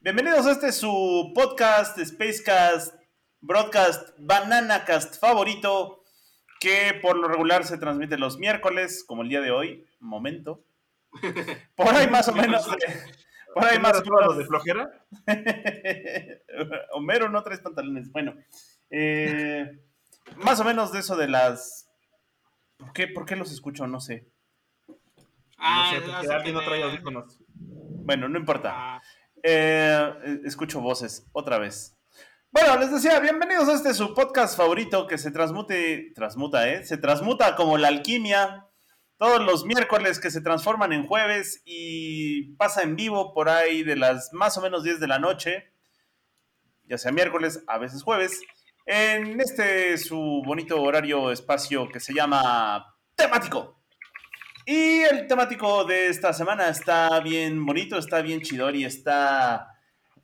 bienvenidos a este su podcast, Spacecast, Broadcast, Bananacast favorito, que por lo regular se transmite los miércoles, como el día de hoy, momento. Por ahí más o menos de, por ahí más o menos de flojera? Homero no traes pantalones. Bueno, eh, más o menos de eso de las. ¿Por qué, por qué los escucho? No sé. Ah, no sé, porque alguien no trae audífonos. Bueno, no importa. Eh, escucho voces, otra vez. Bueno, les decía, bienvenidos a este su podcast favorito que se transmute, transmuta, ¿eh? Se transmuta como la alquimia. Todos los miércoles que se transforman en jueves y pasa en vivo por ahí de las más o menos 10 de la noche, ya sea miércoles, a veces jueves, en este su bonito horario espacio que se llama temático. Y el temático de esta semana está bien bonito, está bien chidor y está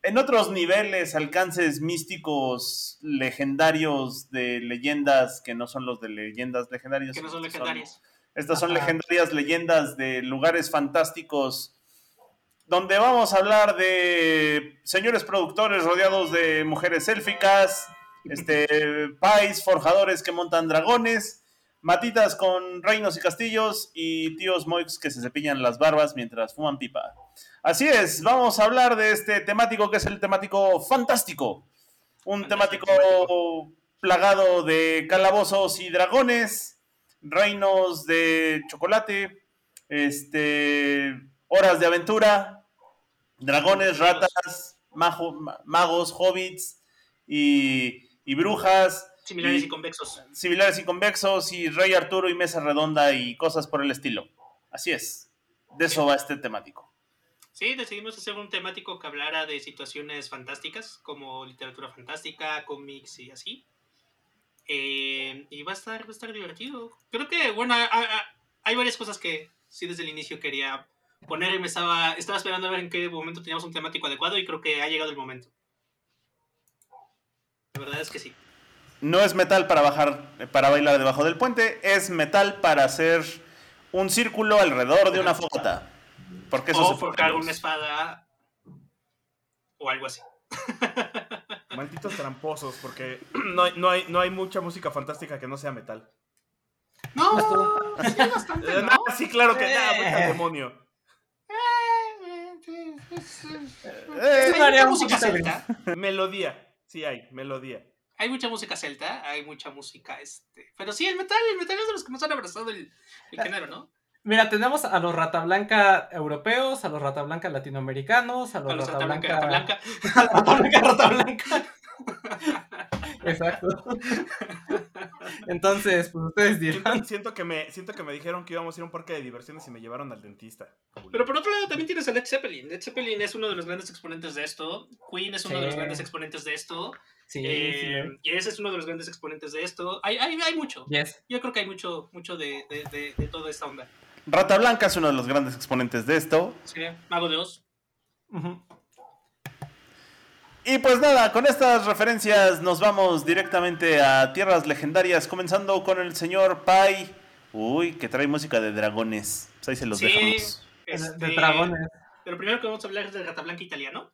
en otros niveles, alcances místicos, legendarios de leyendas que no son los de leyendas legendarias. Que no son legendarias. estas son legendarias leyendas de lugares fantásticos donde vamos a hablar de señores productores rodeados de mujeres élficas, este, pais, forjadores que montan dragones, matitas con reinos y castillos y tíos moix que se cepillan las barbas mientras fuman pipa. Así es, vamos a hablar de este temático que es el temático fantástico. Un temático plagado de calabozos y dragones, reinos de chocolate, este, horas de aventura, dragones, ratas, mago, magos, hobbits y, y brujas. Similares y, y, convexos. Similares y convexos y Rey Arturo y Mesa Redonda y cosas por el estilo. Así es. De eso va este temático. Sí, decidimos hacer un temático que hablara de situaciones fantásticas, como literatura fantástica, cómics y así. Eh, y va a, estar, va a estar divertido. Creo que, bueno, a, a, hay varias cosas que sí desde el inicio quería poner y me estaba, estaba esperando a ver en qué momento teníamos un temático adecuado y creo que ha llegado el momento. La verdad es que sí. No es metal para bajar, para bailar debajo del puente, es metal para hacer un círculo alrededor de una fogata. Porque eso o forjar una espada o algo así. Malditos tramposos, porque no hay, no, hay, no hay mucha música fantástica que no sea metal. No, sí, bastante, ¿no? sí, claro que nada, eh. demonio. Eh, hay música celta. Melodía, sí hay, melodía. Hay mucha música celta, hay mucha música este. Pero sí, el metal, el metal es de los que nos han abrazado el, el género, ¿no? Mira, tenemos a los rata blanca europeos, a los rata blanca latinoamericanos, a los, a los rata, rata blanca, rata blanca. a la rata blanca, rata blanca. Exacto. Entonces, pues ustedes dirán. Siento, siento, que me, siento que me dijeron que íbamos a ir a un parque de diversiones y me llevaron al dentista. Pero por otro lado también tienes a Led Zeppelin. Led Zeppelin es uno de los grandes exponentes de esto. Queen es uno Sí. de los grandes exponentes de esto. Sí, Eh, sí. y ese es uno de los grandes exponentes de esto. Hay, hay, hay mucho. Yes. Yo creo que hay mucho, mucho de, de, de, de toda esta onda. Rata Blanca es uno de los grandes exponentes de esto. Sí, Mago de Oz. Y pues nada, con estas referencias nos vamos directamente a tierras legendarias, comenzando con el señor Pai. Uy, que trae música de dragones. Pues ahí se los Sí, dejamos. De- este, De dragones. Pero primero que vamos a hablar es del Rata Blanca italiano.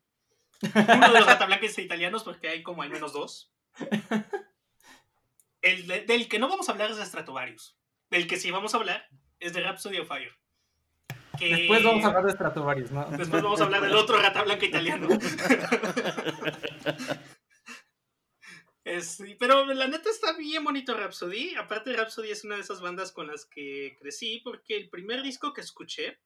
Uno de los Rata Blancas italianos, porque hay como al menos dos. El de- del que no vamos a hablar es de Stratovarius. Del que sí vamos a hablar es de Rhapsody of Fire. Que- Después vamos a hablar de Stratovarius, ¿no? Después vamos a hablar del otro Rata Blanca italiano. Es- pero la neta está bien bonito Rhapsody. Aparte, Rhapsody es una de esas bandas con las que crecí porque el primer disco que escuché,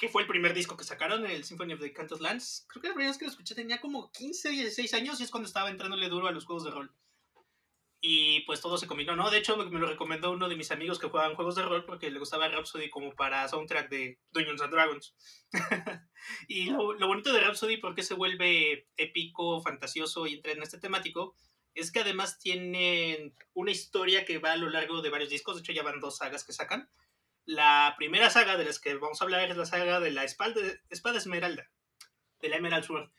que fue el primer disco que sacaron, el Symphony of the Cantos Lands, creo que la primera vez que lo escuché tenía como 15, 16 años y es cuando estaba entrándole duro a los juegos de rol. Y pues todo se combinó, ¿no? De hecho, me, lo recomendó uno de mis amigos que jugaban juegos de rol porque le gustaba Rhapsody como para soundtrack de Dungeons and Dragons. y lo, lo bonito de Rhapsody, porque se vuelve épico, fantasioso y entra en este temático, es que además tienen una historia que va a lo largo de varios discos. De hecho, ya van dos sagas que sacan. La primera saga de las que vamos a hablar es la saga de la espada, espada esmeralda, de la Emerald Sword.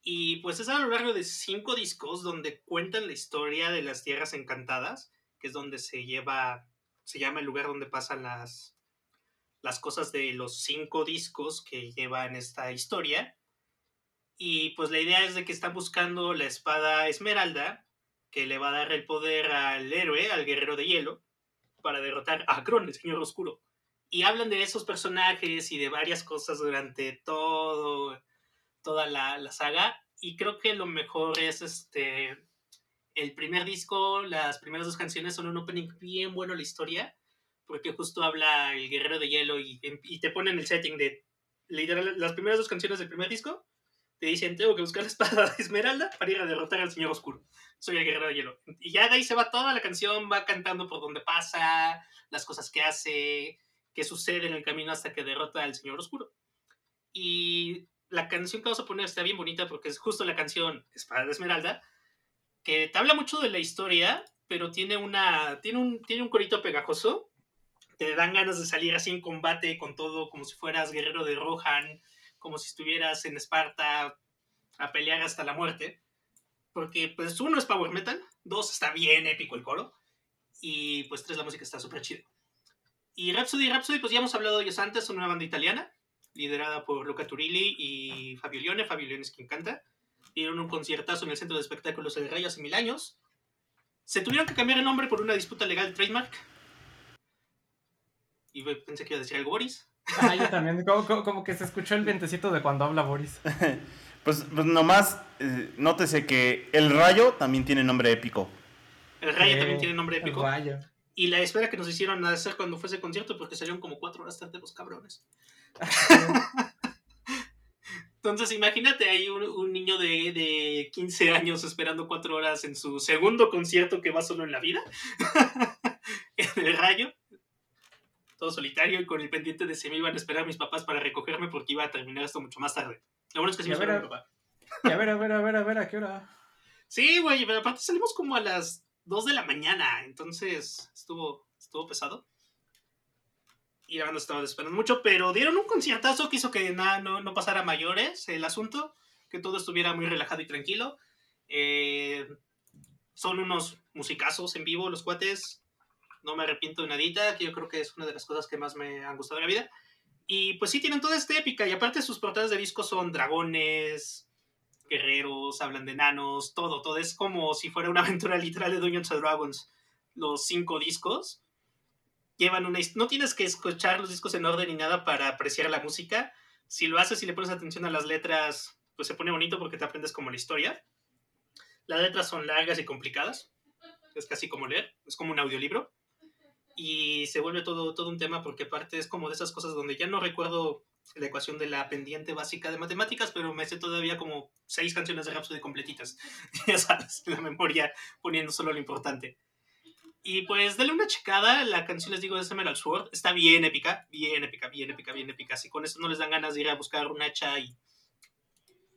Y pues es a lo largo de cinco discos donde cuentan la historia de las tierras encantadas, que es donde se lleva, se llama el lugar donde pasan las, las cosas de los cinco discos que llevan esta historia. Y pues la idea es de que están buscando la espada esmeralda, que le va a dar el poder al héroe, al guerrero de hielo, para derrotar a Kron, el señor oscuro. Y hablan de esos personajes y de varias cosas durante todo toda la, la, saga. Y creo que lo mejor es este. El primer disco, las primeras dos canciones son un opening bien bueno la historia, porque justo habla el guerrero de hielo y, y te ponen el setting de. Literal, las primeras dos canciones del primer disco te dicen: Tengo que buscar la espada de Esmeralda para ir a derrotar al señor oscuro. Soy el guerrero de hielo. Y ya de ahí se va toda la canción, va cantando por donde pasa, las cosas que hace, qué sucede en el camino hasta que derrota al señor oscuro. Y la canción que vamos a poner está bien bonita porque es justo la canción Espada de Esmeralda, que te habla mucho de la historia, pero tiene, una, tiene, un, tiene un corito pegajoso. Te dan ganas de salir así en combate con todo, como si fueras guerrero de Rohan, como si estuvieras en Esparta a pelear hasta la muerte. Porque, pues, uno es power metal, dos está bien épico el coro, y pues tres la música está súper chida. Y Rhapsody, Rhapsody, pues ya hemos hablado de ellos antes, son una banda italiana, liderada por Luca Turilli y Fabio Lione. Fabio Lione es quien canta. Dieron un conciertazo en el Centro de Espectáculos del Rayo hace mil años. Se tuvieron que cambiar el nombre por una disputa legal de trademark. Y pensé que iba a decir algo Boris. Ah, yo también. Como, como, como que se escuchó el vientecito de cuando habla Boris. pues, pues nomás, eh, nótese que el Rayo también tiene nombre épico. El Rayo eh, también tiene nombre épico. El rayo. Y la espera que nos hicieron hacer cuando fue ese concierto, porque salieron como cuatro horas tarde los cabrones. Entonces, imagínate ahí un, un niño de, de, 15 años esperando cuatro horas en su segundo concierto que va solo en la vida, en el rayo, todo solitario y con el pendiente de si me iban a esperar mis papás para recogerme porque iba a terminar esto mucho más tarde. Lo bueno es que sí me esperaron mi papá. Y a ver, a ver, a ver, a ver, ¿a qué hora? Sí, güey, pero aparte salimos como a las 2 de la mañana, entonces estuvo, estuvo pesado y la banda estaba esperando mucho, pero dieron un conciertazo que hizo que nada, no, no pasara mayores el asunto, que todo estuviera muy relajado y tranquilo. Eh, son unos musicazos en vivo, los cuates. No me arrepiento de nadita, que yo creo que es una de las cosas que más me han gustado en la vida. Y pues sí, tienen toda esta épica. Y aparte, sus portadas de disco son dragones, guerreros, hablan de enanos, todo. Todo es como si fuera una aventura literal de Dungeons and Dragons. Los cinco discos llevan una no tienes que escuchar los discos en orden ni nada para apreciar la música. Si lo haces y le pones atención a las letras, pues se pone bonito porque te aprendes como la historia. Las letras son largas y complicadas. Es casi como leer, es como un audiolibro. Y se vuelve todo, todo un tema porque aparte es como de esas cosas donde ya no recuerdo la ecuación de la pendiente básica de matemáticas, pero me sé todavía como seis canciones de Rhapsody completitas. ya sabes, la memoria poniendo solo lo importante. Y pues dale una checada, la canción les digo es Emerald Sword, está bien épica, bien épica, bien épica, bien épica. Si con eso no les dan ganas de ir a buscar un hacha y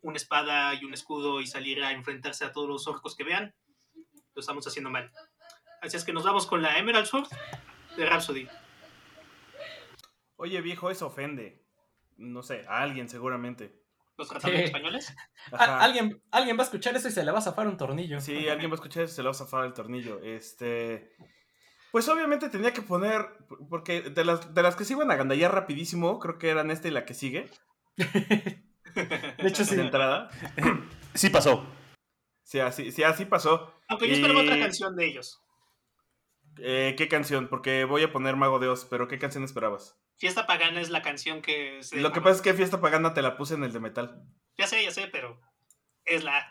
una espada y un escudo y salir a enfrentarse a todos los orcos que vean, lo estamos haciendo mal. Así es que nos vamos con la Emerald Sword de Rhapsody. Oye viejo, eso ofende. No sé, a alguien seguramente. ¿Los sí. españoles? ¿Alguien, alguien va a escuchar eso y se le va a zafar un tornillo. Sí, alguien va a escuchar eso y se le va a zafar el tornillo. Este. Pues obviamente tenía que poner. Porque de las, de las que se iban a gandallar rapidísimo, creo que eran esta y la que sigue. de hecho, sí. De entrada. Sí pasó. Sí, así, sí, así pasó. Aunque yo esperaba y... otra canción de ellos. Eh, ¿Qué canción? Porque voy a poner Mago de Oz, pero ¿qué canción esperabas? Fiesta Pagana es la canción que... Se Lo que pasa es que Fiesta Pagana te la puse en el de metal. Ya sé, ya sé, pero es la...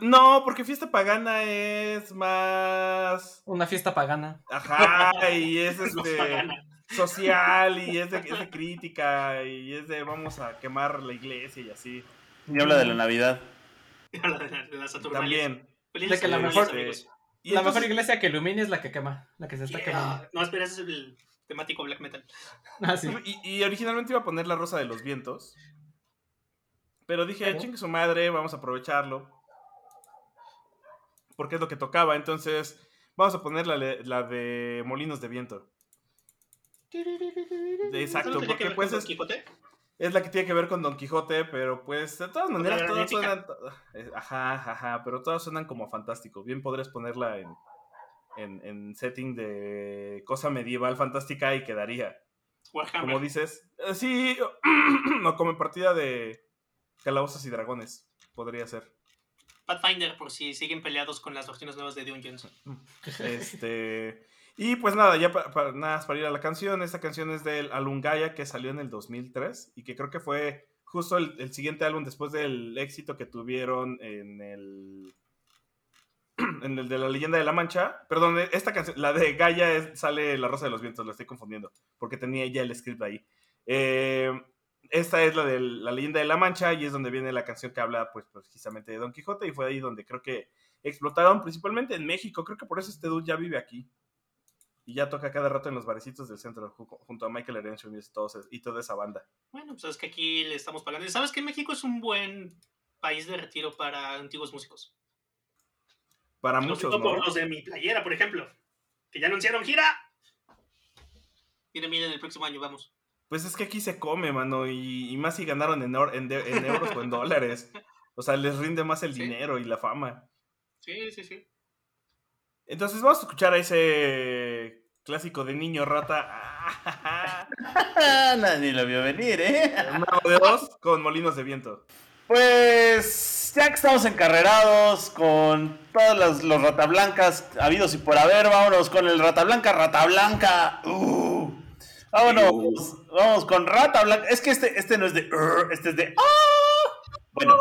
No, porque Fiesta Pagana es más... Una fiesta pagana. Ajá, y es este... social, y es de, es de, crítica, y es de vamos a quemar la iglesia y así. Y habla de la Navidad. Y habla de la, de la También. De que la mejor... Este... Y la entonces- mejor iglesia que ilumine es la que quema, la que se está Yeah. quemando. No, espera, ese es el temático black metal. Ah, sí. Y, y originalmente iba a poner la Rosa de los Vientos. Pero dije, chingue su madre, vamos a aprovecharlo. Porque es lo que tocaba. Entonces, vamos a poner la, la de Molinos de Viento. Exacto, ¿Solo tenía que porque ver pues con es, Don Quijote? es la que tiene que ver con Don Quijote, pero pues de todas maneras todas suenan... eh, Ajá, ajá, pero todas suenan como fantástico. Bien podrías ponerla en, en, en setting de cosa medieval fantástica y quedaría Warhammer. como dices. eh, sí, o como en partida de Calabozos y Dragones. Podría ser. Pathfinder, por si siguen peleados con las versiones nuevas de Dungeons. Este. Y pues nada, ya pa- pa- nada para ir a la canción. Esta canción es del Alungaya que salió en el 2003 y que creo que fue justo el, el siguiente álbum después del éxito que tuvieron en el. En el de la leyenda de la Mancha. Perdón, esta canción, la de Gaia sale La Rosa de los Vientos, lo estoy confundiendo. Porque tenía ya el script ahí. Eh, esta es la de la leyenda de la Mancha y es donde viene la canción que habla pues precisamente de Don Quijote y fue ahí donde creo que explotaron principalmente en México. Creo que por eso este dude ya vive aquí. Y ya toca cada rato en los barecitos del centro ju- junto a Michael Erencio y, y toda esa banda. Bueno, pues es que aquí le estamos pagando. ¿Y ¿Sabes que México es un buen país de retiro para antiguos músicos? Para muchos, digo ¿no? por los de mi playera, por ejemplo. Que ya anunciaron gira. Miren, miren, el próximo año vamos. Pues es que aquí se come, mano, y, y más si ganaron en, or- en de- en euros o en dólares. O sea, les rinde más el Sí. dinero y la fama. Sí, sí, sí. Entonces vamos a escuchar a ese clásico de niño rata. Nadie lo vio venir, ¿eh? Mago de dos con molinos de viento. Pues ya que estamos encarrerados con todas las, los rata blancas habidos y por haber, vámonos con el rata blanca, rata blanca. Uh, vámonos, vamos con rata blanca. Es que este, este no es de, "Ur", este es de. "Ah". Bueno,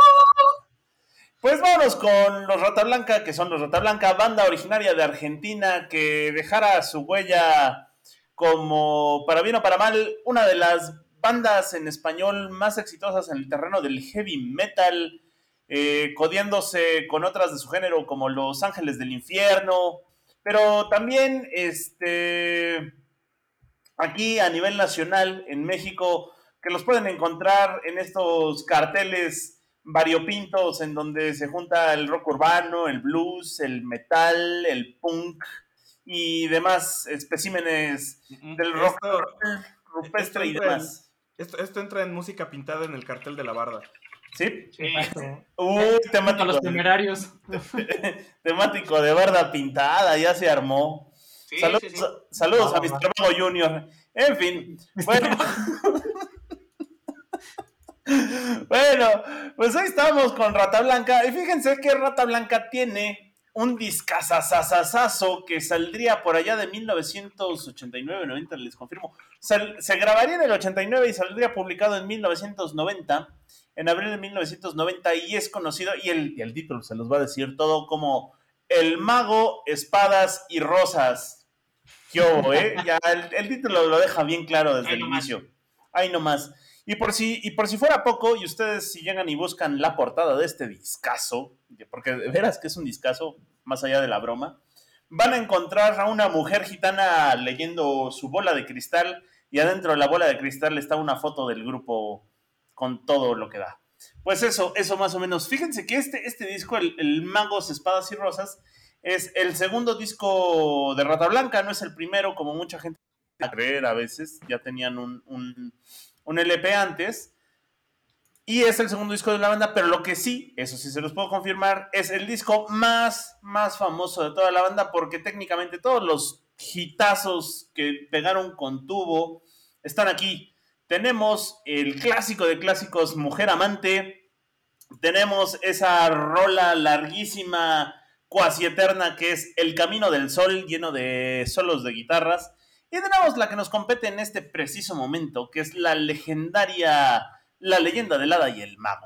pues vámonos con los rata blanca, que son los rata blanca, banda originaria de Argentina que dejara su huella como, para bien o para mal, una de las bandas en español más exitosas en el terreno del heavy metal, eh, codiándose con otras de su género como Los Ángeles del Infierno, pero también este, aquí a nivel nacional en México, que los pueden encontrar en estos carteles variopintos en donde se junta el rock urbano, el blues, el metal, el punk y demás especímenes del rock Esto, rupestre y demás. Esto- esto entra en música pintada en el cartel de la barda. ¿Sí? Sí. Uy, temático, los temerarios. temático de barda pintada, ya se armó. Sí, saludos sí, sí. saludos a Mr. Mago Junior. En fin, bueno. bueno, pues ahí estamos con Rata Blanca. Y fíjense que Rata Blanca tiene un discazazazazazo que saldría por allá de 1989, 90, les confirmo. Se grabaría en el 89 y saldría publicado en 1990, en abril de 1990, y es conocido, y el, y el título se los va a decir todo como El Mago, Espadas y Rosas. ¿Qué hubo, eh? Ya el, el título lo deja bien claro desde Ahí el nomás. inicio. Ahí nomás. Y por, si, y por si fuera poco, y ustedes si llegan y buscan la portada de este discazo, porque de veras que es un discazo, más allá de la broma, van a encontrar a una mujer gitana leyendo su bola de cristal y adentro de la bola de cristal está una foto del grupo con todo lo que da. Pues eso, eso más o menos. Fíjense que este, este disco, el, el Espadas y Rosas, es el segundo disco de Rata Blanca, no es el primero, como mucha gente a creer a veces, ya tenían un, un, un LP antes. Y es el segundo disco de la banda, pero lo que sí, eso sí se los puedo confirmar, es el disco más, más famoso de toda la banda, porque técnicamente todos los hitazos que pegaron con tubo están aquí. Tenemos el clásico de clásicos, Mujer Amante. Tenemos esa rola larguísima, cuasi eterna, que es El Camino del Sol, lleno de solos de guitarras. Y tenemos la que nos compete en este preciso momento, que es la legendaria La leyenda del hada y el mago.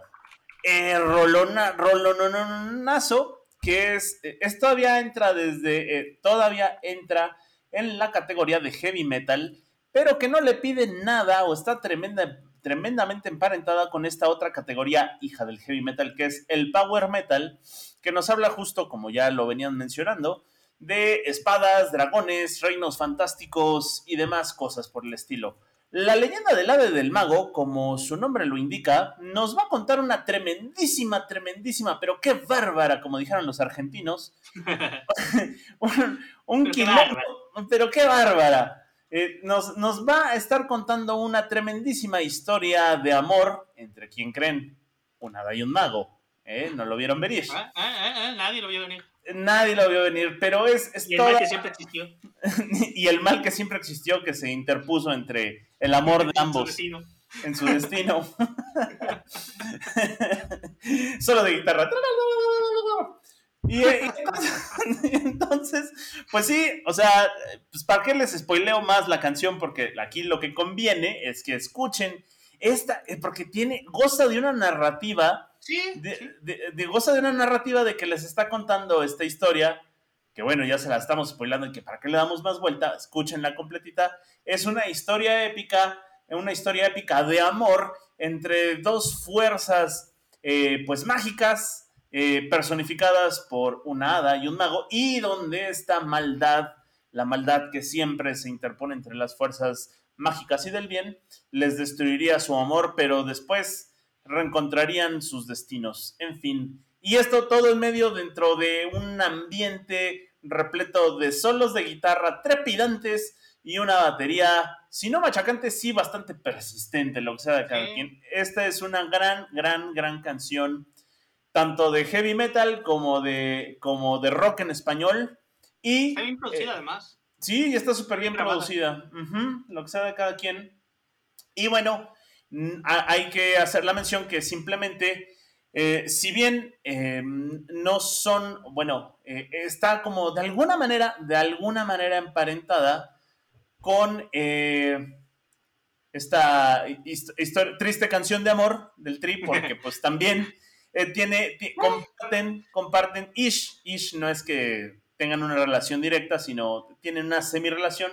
Eh, rolona, rolononazo, que es, eh, es todavía entra desde, eh, todavía entra en la categoría de heavy metal, pero que no le pide nada o está tremenda, tremendamente emparentada con esta otra categoría hija del heavy metal, que es el power metal, que nos habla justo, como ya lo venían mencionando, de espadas, dragones, reinos fantásticos y demás cosas por el estilo. La leyenda del ave del mago, como su nombre lo indica, nos va a contar una tremendísima, tremendísima, pero qué bárbara, como dijeron los argentinos, un, un quilombo. Pero qué bárbara. Eh, nos, nos va a estar contando una tremendísima historia de amor entre quien creen, un hada y un mago. ¿eh? No lo vieron venir. Ah, ah, ah, nadie lo vio venir. Nadie lo vio venir, pero es, es Y el mal que siempre existió. y el mal que siempre existió que se interpuso entre el amor de Su ambos vecino. en su destino. Solo de guitarra. Y, eh, y entonces, pues sí, o sea, pues para qué les spoileo más la canción, porque aquí lo que conviene es que escuchen esta, eh, porque tiene, goza de una narrativa Sí, de, sí. de- de- goza de una narrativa de que les está contando esta historia, que bueno, ya se la estamos spoilando y que para qué le damos más vuelta, escúchenla completita. Es una historia épica, una historia épica de amor entre dos fuerzas, eh, pues mágicas, eh, personificadas por una hada y un mago, y donde esta maldad, la maldad que siempre se interpone entre las fuerzas mágicas y del bien, les destruiría su amor, pero después reencontrarían sus destinos. En fin. Y esto todo en medio dentro de un ambiente repleto de solos de guitarra trepidantes y una batería, si no machacante, sí bastante persistente, lo que sea de cada Sí. quien. Esta es una gran, gran, gran canción, tanto de heavy metal como de, como de rock en español. Y Está bien producida, eh, además. Sí, y está súper bien grabada. producida. Lo que sea de cada quien. Y bueno, ha- hay que hacer la mención que simplemente, eh, si bien eh, no son, bueno, eh, está como de alguna manera, de alguna manera emparentada con esta triste canción de amor del Tri, porque pues también eh, tiene, ti- comparten, comparten ish, ish no es que tengan una relación directa, sino tienen una semi-relación,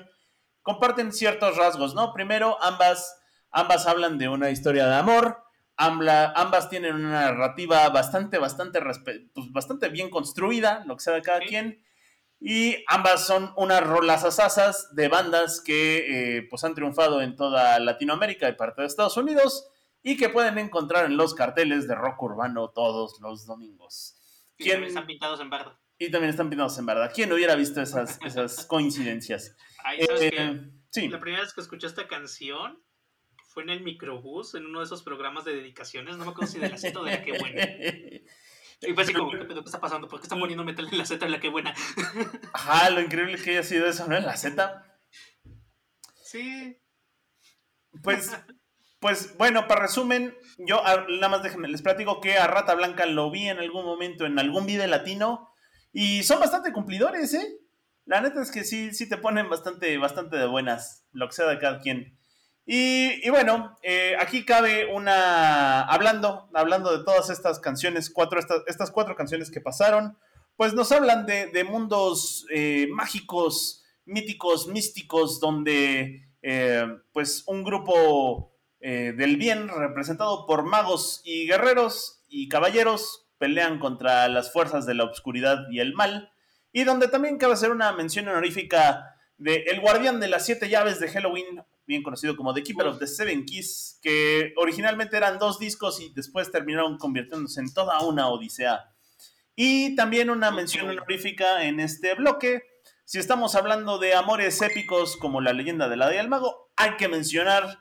comparten ciertos rasgos, ¿no? Primero, ambas, ambas hablan de una historia de amor, ambla- ambas tienen una narrativa bastante, bastante, pues, bastante bien construida, lo que sea de cada Sí. quien, y ambas son unas rolazasasas de bandas que eh, pues han triunfado en toda Latinoamérica y parte de Estados Unidos y que pueden encontrar en los carteles de rock urbano todos los domingos. Y ¿Quién- también están pintados en bardo. y también están pintados en verdad. ¿Quién hubiera visto esas, esas coincidencias? Ay, ¿sabes Eh, qué? sí. La primera vez que escuché esta canción fue en el microbús, en uno de esos programas de dedicaciones. No me acuerdo si de la Z o de la que buena. Y fue así como, ¿qué pedo? ¿Qué está pasando? ¿Por qué están poniendo metal en la Z de la que buena? Ajá, lo increíble que haya sido eso, ¿no? En la Z. Sí. Pues, pues bueno, para resumen, yo nada más déjenme, les platico que a Rata Blanca lo vi en algún momento en algún video latino y son bastante cumplidores, ¿eh? La neta es que sí, sí te ponen bastante, bastante de buenas, lo que sea de cada quien. Y, y bueno, eh, aquí cabe una, hablando, hablando de todas estas canciones, cuatro, estas, estas cuatro canciones que pasaron, pues nos hablan de, de mundos eh, mágicos, míticos, místicos, donde eh, pues un grupo eh, del bien representado por magos y guerreros y caballeros pelean contra las fuerzas de la oscuridad y el mal, y donde también cabe hacer una mención honorífica de El Guardián de las Siete Llaves de Halloween, bien conocido como The Keeper of the Seven Keys, que originalmente eran dos discos y después terminaron convirtiéndose en toda una odisea. Y también una mención honorífica en este bloque. Si estamos hablando de amores épicos como la leyenda de la Día del Mago, hay que mencionar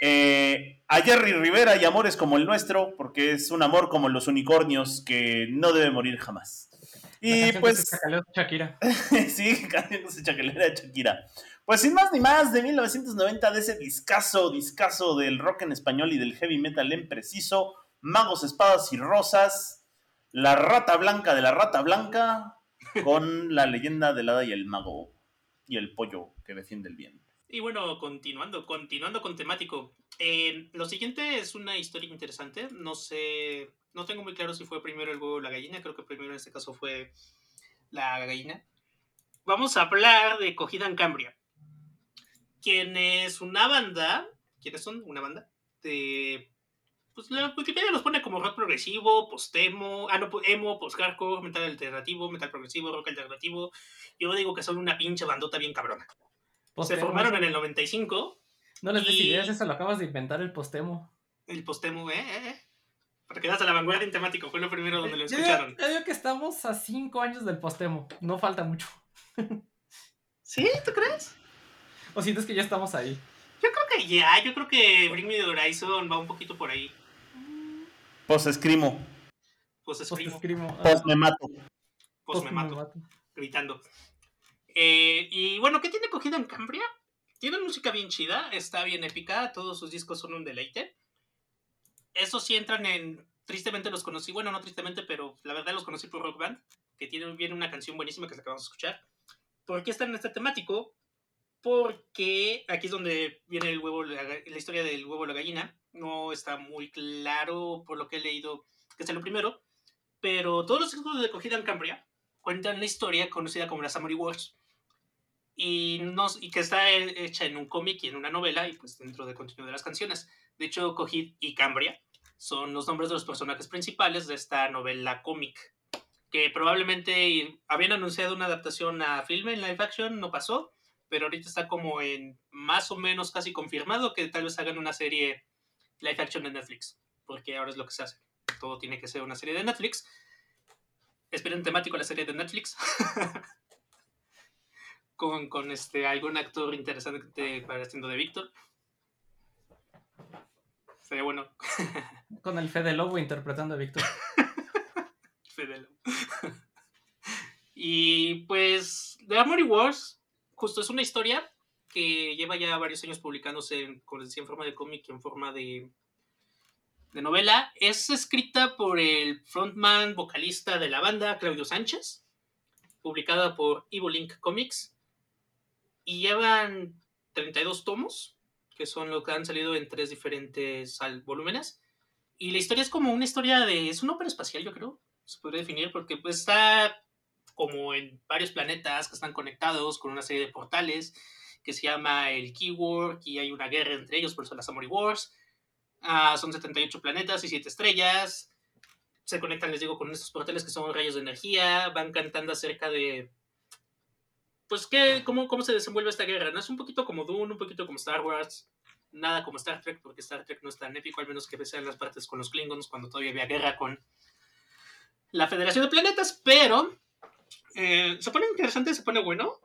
eh, a Jerry Rivera y amores como el nuestro, porque es un amor como los unicornios que no debe morir jamás. La Y canción que pues se Shakira. sí, canción que se chacalera de Shakira. Pues sin más ni más, de 1990, de ese discazo, discazo del rock en español y del heavy metal en preciso, Magos, Espadas y Rosas, La Rata Blanca de la Rata Blanca, con la leyenda del hada y el mago, y el pollo que defiende el bien. Y bueno, continuando, continuando con temático. eh, lo siguiente es una historia interesante. No sé, no tengo muy claro si fue primero el huevo o la gallina. Creo que primero en este caso fue la gallina. Vamos a hablar de Cogida en Cambria. Quien es una banda, ¿quiénes son? Una banda de Pues la Wikipedia los pone como rock progresivo, post-emo, ah, no, emo, post-hardcore, metal alternativo, metal progresivo, rock alternativo. Yo digo que son una pinche bandota bien cabrona. Se formaron en el 95. No les des y- ideas, eso lo acabas de inventar el postemo. El post-emo, eh, eh, eh. Para quedarse a la vanguardia en temático, fue lo primero donde lo Yo escucharon. digo, yo digo que estamos a cinco años del postemo. No falta mucho. ¿Sí? ¿Tú crees? O sientes que ya estamos ahí. Yo creo que ya, yo creo que Bring Me the Horizon va un poquito por ahí. Pues escrimo. Pues Post-escrimo. ah, Pues me mato. pues me mato. mato. gritando. Eh, y bueno, ¿qué tiene cogida en Cambria? Tiene música bien chida, está bien épica, todos sus discos son un deleite. Esos sí entran en. Tristemente los conocí, bueno, no tristemente, pero la verdad los conocí por Rock Band, que tiene viene una canción buenísima que acabamos de escuchar. ¿Por qué están en este temático? Porque aquí es donde viene el huevo, la, historia del huevo la gallina. No está muy claro por lo que he leído que es lo primero, pero todos los discos de cogida en Cambria cuentan la historia conocida como la Samurai Wars y, nos, y que está he- hecha en un cómic y en una novela y pues dentro del contenido de las canciones. De hecho, Cogid y Cambria son los nombres de los personajes principales de esta novela cómic que probablemente habían anunciado una adaptación a filme en live action, no pasó, pero ahorita está como en más o menos casi confirmado que tal vez hagan una serie live action en Netflix, porque ahora es lo que se hace. Todo tiene que ser una serie de Netflix. Esperen temático la serie de Netflix. con, con este, algún actor interesante para haciendo de Víctor. Sería bueno. Con el Fede Lobo interpretando a Víctor. Fidel. y pues, The Armory Wars, justo es una historia que lleva ya varios años publicándose en, como decía, en forma de cómic y en forma de, de novela. Es escrita por el frontman vocalista de la banda, Claudio Sánchez, publicada por Evil Link Comics. Y llevan 32 tomos, que son lo que han salido en tres diferentes volúmenes. Y la historia es como una historia de... Es una ópera espacial, yo creo se podría definir porque pues está como en varios planetas que están conectados con una serie de portales que se llama el Keyword y hay una guerra entre ellos, por eso las Samurai Wars. Ah, son 78 planetas y 7 estrellas. Se conectan, les digo, con estos portales que son rayos de energía. Van cantando acerca de. Pues, ¿qué, cómo, ¿cómo se desenvuelve esta guerra? ¿no? Es un poquito como Dune, un poquito como Star Wars. Nada como Star Trek, porque Star Trek no es tan épico, al menos que sean las partes con los Klingons, cuando todavía había guerra con la Federación de Planetas, pero eh, se pone interesante, se pone bueno.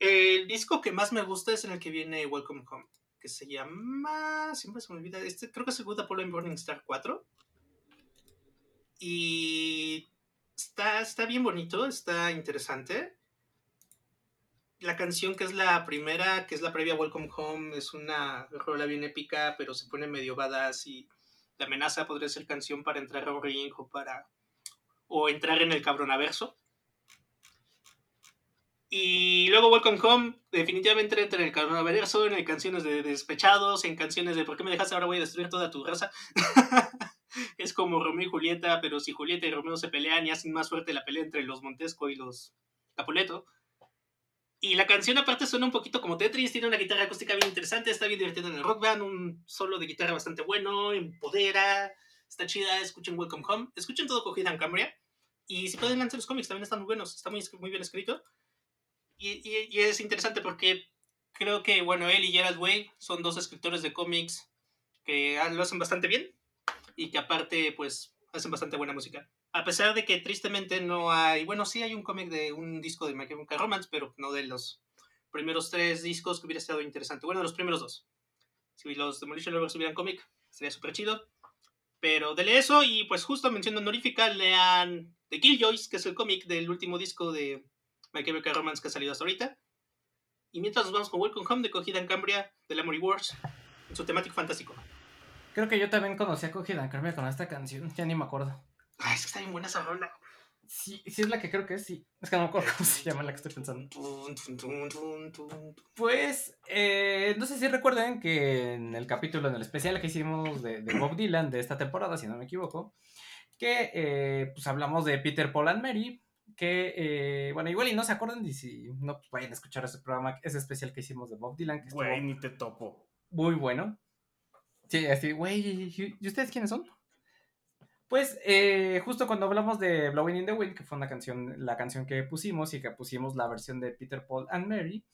El disco que más me gusta es en el que viene Welcome Home, que se llama, siempre se me olvida, este creo que es el Apollo en Burning Star 4. Y está, está bien bonito, está interesante. La canción que es la primera, que es la previa Welcome Home, es una rola bien épica, pero se pone medio badass y la amenaza podría ser canción para entrar a un ring o para o entrar en el cabronaverso. Y luego Welcome Home definitivamente entra en el cabronaverso, en canciones de despechados, en canciones de ¿por qué me dejas ahora voy a destruir toda tu raza? es como Romeo y Julieta, pero si Julieta y Romeo se pelean y hacen más fuerte la pelea entre los Montesco y los Capuleto. Y la canción aparte suena un poquito como Tetris, tiene una guitarra acústica bien interesante, está bien divertida en el rock band, un solo de guitarra bastante bueno, empodera, está chida, escuchen Welcome Home, escuchen todo cogida en Cambria. Y si pueden lanzar los cómics, también están muy buenos, está muy, muy bien escrito. Y, y- y es interesante porque creo que, bueno, él y Gerald Way son dos escritores de cómics que ah, lo hacen bastante bien y que aparte, pues, hacen bastante buena música. A pesar de que tristemente no hay, bueno, sí hay un cómic de un disco de My Chemical Romance, pero no de los primeros tres discos que hubiera estado interesante. Bueno, de los primeros dos. Si los Demolition Lovers hubieran cómic, sería súper chido. Pero dele eso y pues justo mención honorífica, lean The Killjoys, que es el cómic del último disco de My Chemical Romance que ha salido hasta ahorita. Y mientras nos vamos con Welcome Home de Cogida en Cambria, de Memory Wars, en su temático fantástico. Creo que yo también conocí a Cogida en Cambria con esta canción. Ya ni me acuerdo. Ay, es que está bien buena esa rola. Sí, sí es la que creo que es, sí. Es que no me acuerdo cómo se llama la que estoy pensando. Pues, eh, no sé si recuerden que en el capítulo, en el especial que hicimos de, de Bob Dylan de esta temporada, si no me equivoco, que eh, pues hablamos de Peter Paul and Mary, que, eh, bueno, igual y no se acuerdan y si no, pues vayan a escuchar ese programa, ese especial que hicimos de Bob Dylan, que Güey, ni te topo. muy bueno. Sí, así, güey, ¿y y ustedes quiénes son? Pues eh, justo cuando hablamos de Blowing in the Wind, que fue una canción, la canción que pusimos y que pusimos la versión de Peter, Paul and Mary,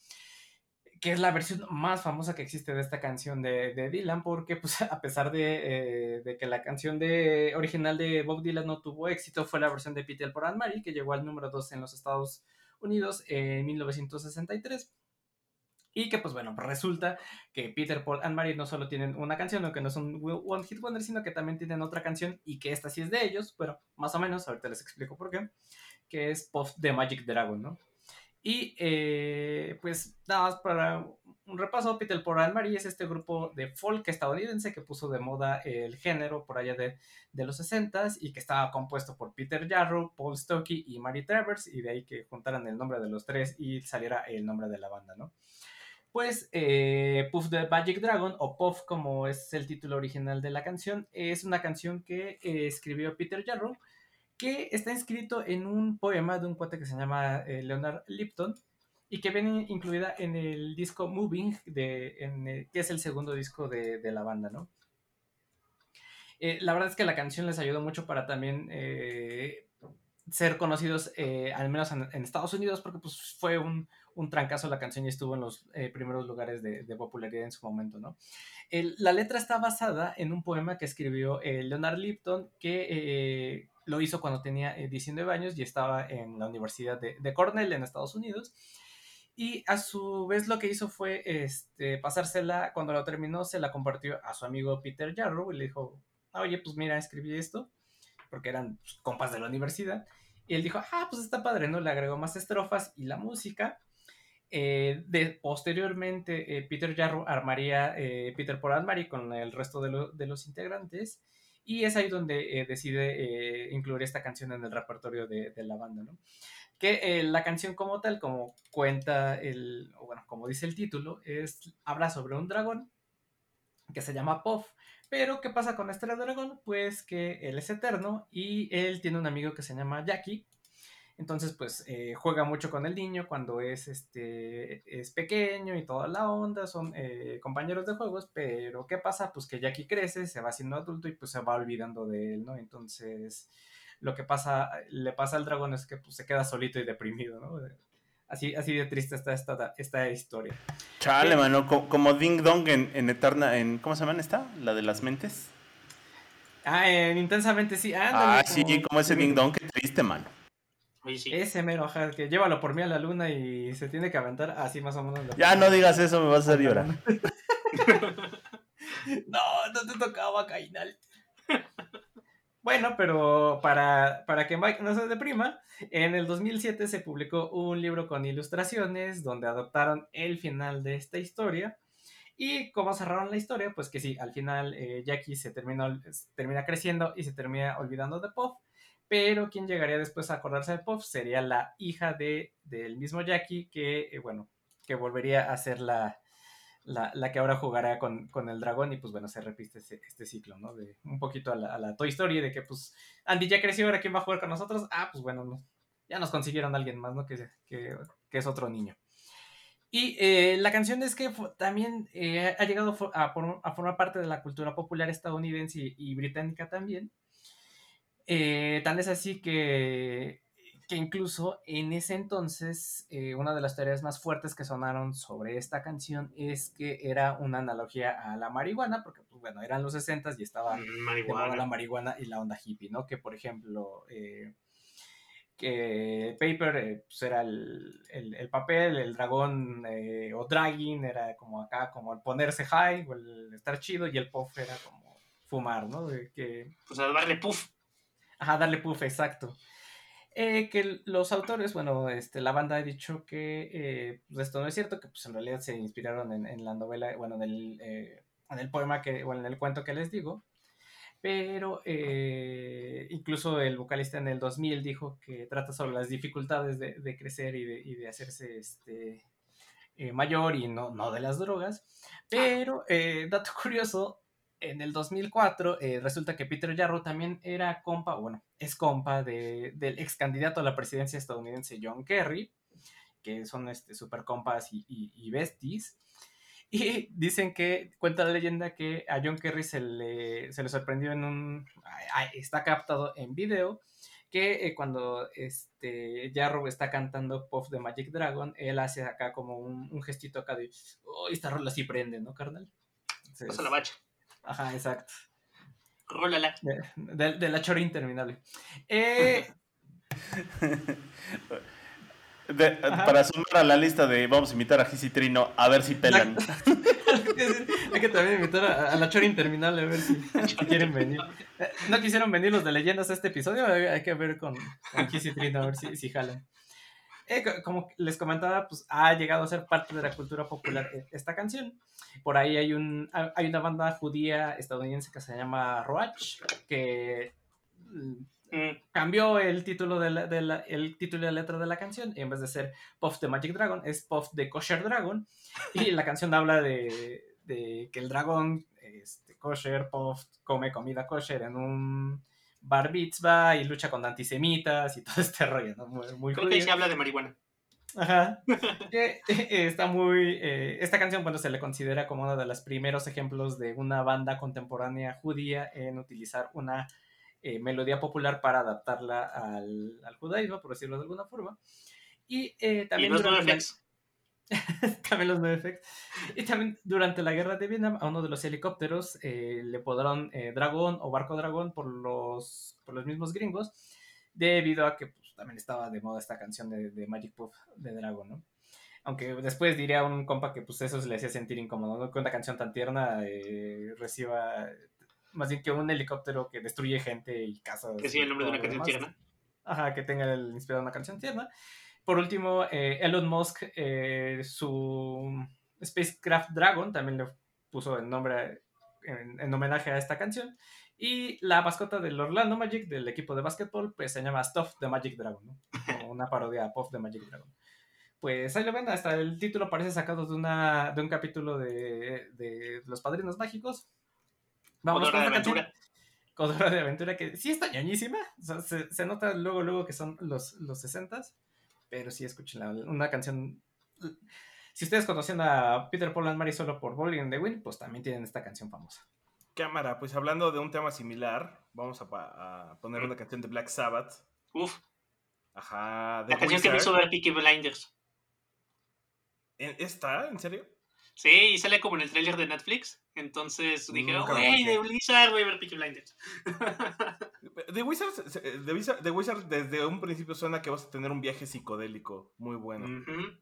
que es la versión más famosa que existe de esta canción de, Dylan, porque pues a pesar de, eh, de, que la canción de, original de Bob Dylan no tuvo éxito, fue la versión de Peter, Paul and Mary, que llegó al número 2 en los Estados Unidos en 1963. Y que pues bueno, resulta que Peter, Paul and Mary no solo tienen una canción, aunque no son One Hit Wonder, sino que también tienen otra canción y que esta sí es de ellos, pero más o menos, ahorita les explico por qué, que es Puff the Magic Dragon, ¿no? Y eh, pues nada más para un repaso, Peter, Paul and Mary es este grupo de folk estadounidense que puso de moda el género por allá de, de los 60s y que estaba compuesto por Peter Jarrow, Paul Stokey y Mary Travers, y de ahí que juntaran el nombre de los tres y saliera el nombre de la banda, ¿no? Pues eh, Puff the Magic Dragon, o Puff como es el título original de la canción, es una canción que eh, escribió Peter Jarrow, que está inscrito en un poema de un cuate que se llama eh, Leonard Lipton y que viene incluida en el disco Moving, de, que es el segundo disco de, de la banda, ¿no? La verdad es que la canción les ayudó mucho para también ser conocidos, al menos en, en, Estados Unidos, porque pues, fue un, un trancazo la canción y estuvo en los eh, primeros lugares de, de, popularidad en su momento, ¿no? El, la letra está basada en un poema que escribió eh, Leonard Lipton, que eh, lo hizo cuando tenía 19 años y estaba en la Universidad de, de, Cornell en Estados Unidos. Y a su vez lo que hizo fue este, pasársela, cuando lo terminó, se la compartió a su amigo Peter Jarrow y le dijo, oye, pues mira, escribí esto, porque eran pues, compas de la universidad. Y él dijo, ah, pues está padre, ¿no? Le agregó más estrofas y la música. Eh, posteriormente, eh, Peter Jarrow armaría eh, Peter por Mary con el resto de, lo, de, los integrantes. Y es ahí donde decide incluir esta canción en el repertorio de, la banda. Que la canción como tal, como cuenta el, bueno, como dice el título, es, habla sobre un dragón que se llama Puff. Pero, ¿qué pasa con este dragón? Pues que él es eterno y él tiene un amigo que se llama Jackie, entonces, pues eh, juega mucho con el niño cuando es, este, es pequeño y toda la onda, son eh, compañeros de juegos, pero ¿qué pasa? Pues que Jackie crece, se va haciendo adulto y pues se va olvidando de él, ¿no? Entonces, lo que pasa, le pasa al dragón es que pues, se queda solito y deprimido, ¿no? Así, así de triste está esta, esta historia. Chale, mano, como, Ding Dong en, en, Eterna, en, ¿cómo se llama esta? La de las mentes. Ah, en Intensamente sí. Ándale, ah, sí, como, como ese Ding Dong, qué triste, mano. Oye, sí. Ese mero, ajá, que llévalo por mí a la luna y se tiene que aventar así más o menos. Ya no digas eso, me vas a hacer llorar. no, no te tocaba, Cainal. bueno, pero para, para que Mike no se deprima, en el 2007 se publicó un libro con ilustraciones donde adoptaron el final de esta historia. Y como cerraron la historia, pues que sí, al final eh, Jackie se terminó, termina creciendo y se termina olvidando de Puff pero quien llegaría después a acordarse de Puff sería la hija de, del mismo Jackie, que, eh, bueno, que volvería a ser la, la, que ahora jugará con, con, el dragón y pues bueno, se repite este, ciclo, ¿no? De un poquito a la, Toy Story, de que pues Andy ya creció, ahora quién va a jugar con nosotros, ah, pues bueno, no, ya nos consiguieron a alguien más, ¿no? Que, que, que es otro niño. Y eh, la canción es que también eh, ha llegado a, a, formar parte de la cultura popular estadounidense y, y británica también, eh, tal es así que, que, incluso en ese entonces, eh, una de las teorías más fuertes que sonaron sobre esta canción es que era una analogía a la marihuana, porque, pues bueno, eran los 60 y estaba mm, marihuana. la marihuana y la onda hippie, ¿no? Que, por ejemplo, eh, que Paper eh, pues era el, el, el, papel, el dragón eh, o dragging era como acá, como el ponerse high o el estar chido, y el puff era como fumar, ¿no? De que, pues a darle puff. Ajá, darle puff, exacto. Eh, que los autores, bueno, este, la banda ha dicho que eh, pues esto no es cierto, que pues en realidad se inspiraron en, en la novela, bueno, en el, eh, en el poema que, o en el cuento que les digo, pero eh, incluso el vocalista en el 2000 dijo que trata sobre las dificultades de, de crecer y de, y de, hacerse este, mayor y no, no de las drogas, pero dato curioso, en el 2004 eh, resulta que Peter Jarrow también era compa, bueno, es compa de, del ex candidato a la presidencia estadounidense John Kerry, que son este, super compas y, y, y besties. Y dicen que, cuenta la leyenda que a John Kerry se le, se le sorprendió en un... Está captado en video que eh, cuando este Jarrow está cantando Puff de Magic Dragon, él hace acá como un, un gestito acá de, oh, esta rola sí prende, ¿no, carnal? Entonces, Pasa la bacha. Ajá, exacto. Rólala. De, de- de la chora interminable. Eh, De- para sumar a la lista de vamos a invitar a Gis y Trino a ver si pelan. Hay que también invitar a, a la chora interminable a ver si, si quieren venir. Eh, No quisieron venir los de leyendas a este episodio, hay, que ver con, con Kiss y Trino a ver si, si jalan. Eh, co- como les comentaba, pues ha llegado a ser parte de la cultura popular eh, esta canción. Por ahí hay, un, ha- hay una banda judía estadounidense que se llama Roach, que mm, cambió el título de la, de la- el título y la letra de la canción. En vez de ser Puff the Magic Dragon, es Puff the Kosher Dragon. Y la canción habla de, de que el dragón este, kosher, Puff, come comida kosher en un bar mitzvah y lucha con antisemitas y todo este rollo, ¿no? Muy, muy Creo que ahí judío. se habla de marihuana. Ajá. Que, eh, está muy. eh, esta canción, bueno, se le considera como uno de los primeros ejemplos de una banda contemporánea judía en utilizar una eh, melodía popular para adaptarla al, al judaísmo, por decirlo de alguna forma. Y eh, Y también. los durante también los NoFX. Y también durante la guerra de Vietnam, a uno de los helicópteros eh, le podaron eh, dragón o barco dragón por los, por los mismos gringos, debido a que también estaba de moda esta canción de, de Magic Puff de Dragon, ¿no? Aunque después diría un compa que pues eso se le hacía sentir incómodo, ¿no? Que una canción tan tierna eh, reciba más bien que un helicóptero que destruye gente y casas. Que sí, el nombre de una canción demás. tierna. Ajá, que tenga el inspirado en una canción tierna. Por último, eh, Elon Musk, eh, su Spacecraft Dragon, también le puso el nombre en, en homenaje a esta canción. Y la mascota del Orlando Magic, del equipo de básquetbol, pues se llama Stuff the Magic Dragon, ¿no? Como una parodia a Puff the Magic Dragon. Pues ahí lo ven, hasta el título parece sacado de, una, de un capítulo de, de Los Padrinos Mágicos. Vamos Odora con de aventura. Codora de Aventura, que sí está ñañísima. O sea, se, se nota luego, luego que son los, los 60 pero sí escuchen una canción. Si ustedes conocen a Peter Paul and Mary solo por Bowling in the Wind, pues también tienen esta canción famosa. Cámara, pues hablando de un tema similar, vamos a, poner una canción de Black Sabbath. Uf, Ajá, de la canción que me hizo ver Peaky Blinders. ¿Está? ¿En serio? Sí, y sale como en el trailer de Netflix. Entonces dije, Nunca lo güey, de Blizzard voy a ver Peaky Blinders. The Wizard, The Wizard, The Wizard desde un principio suena que vas a tener un viaje psicodélico muy bueno. Ujú.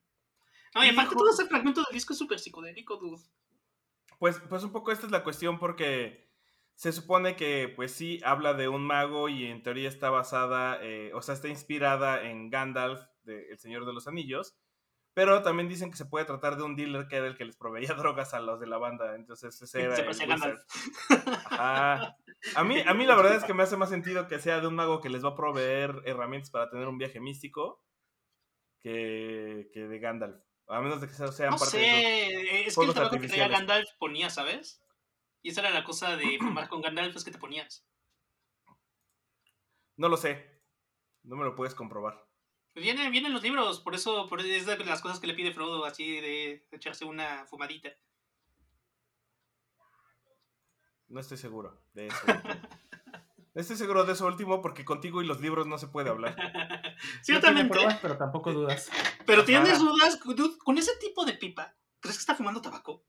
No, y aparte todo ese fragmento del disco es súper psicodélico, dude. Pues, pues un poco esta es la cuestión porque se supone que pues sí habla de un mago y en teoría está basada, eh, o sea, está inspirada en Gandalf de El Señor de los Anillos, pero también dicen que se puede tratar de un dealer que era el que les proveía drogas a los de la banda, entonces ese era Se el. Gandalf. Ajá. A mí, a mí la verdad es que me hace más sentido que sea de un mago que les va a proveer herramientas para tener un viaje místico que, que de Gandalf. A menos de que sea- sean No parte sé, de esos es que el trabajo que traía. Gandalf ponía, ¿sabes? Y esa era la cosa de fumar con Gandalf, es que te ponías. No lo sé. No me lo puedes comprobar. Viene, vienen los libros, por eso, por eso es de las cosas que le pide Frodo, así de echarse una fumadita. No estoy seguro de eso. No estoy seguro de eso último porque contigo y los libros no se puede hablar. No tiene Ciertamente, pruebas, pero tampoco dudas. pero tienes Ajá. dudas, dude, con ese tipo de pipa, ¿crees que está fumando tabaco?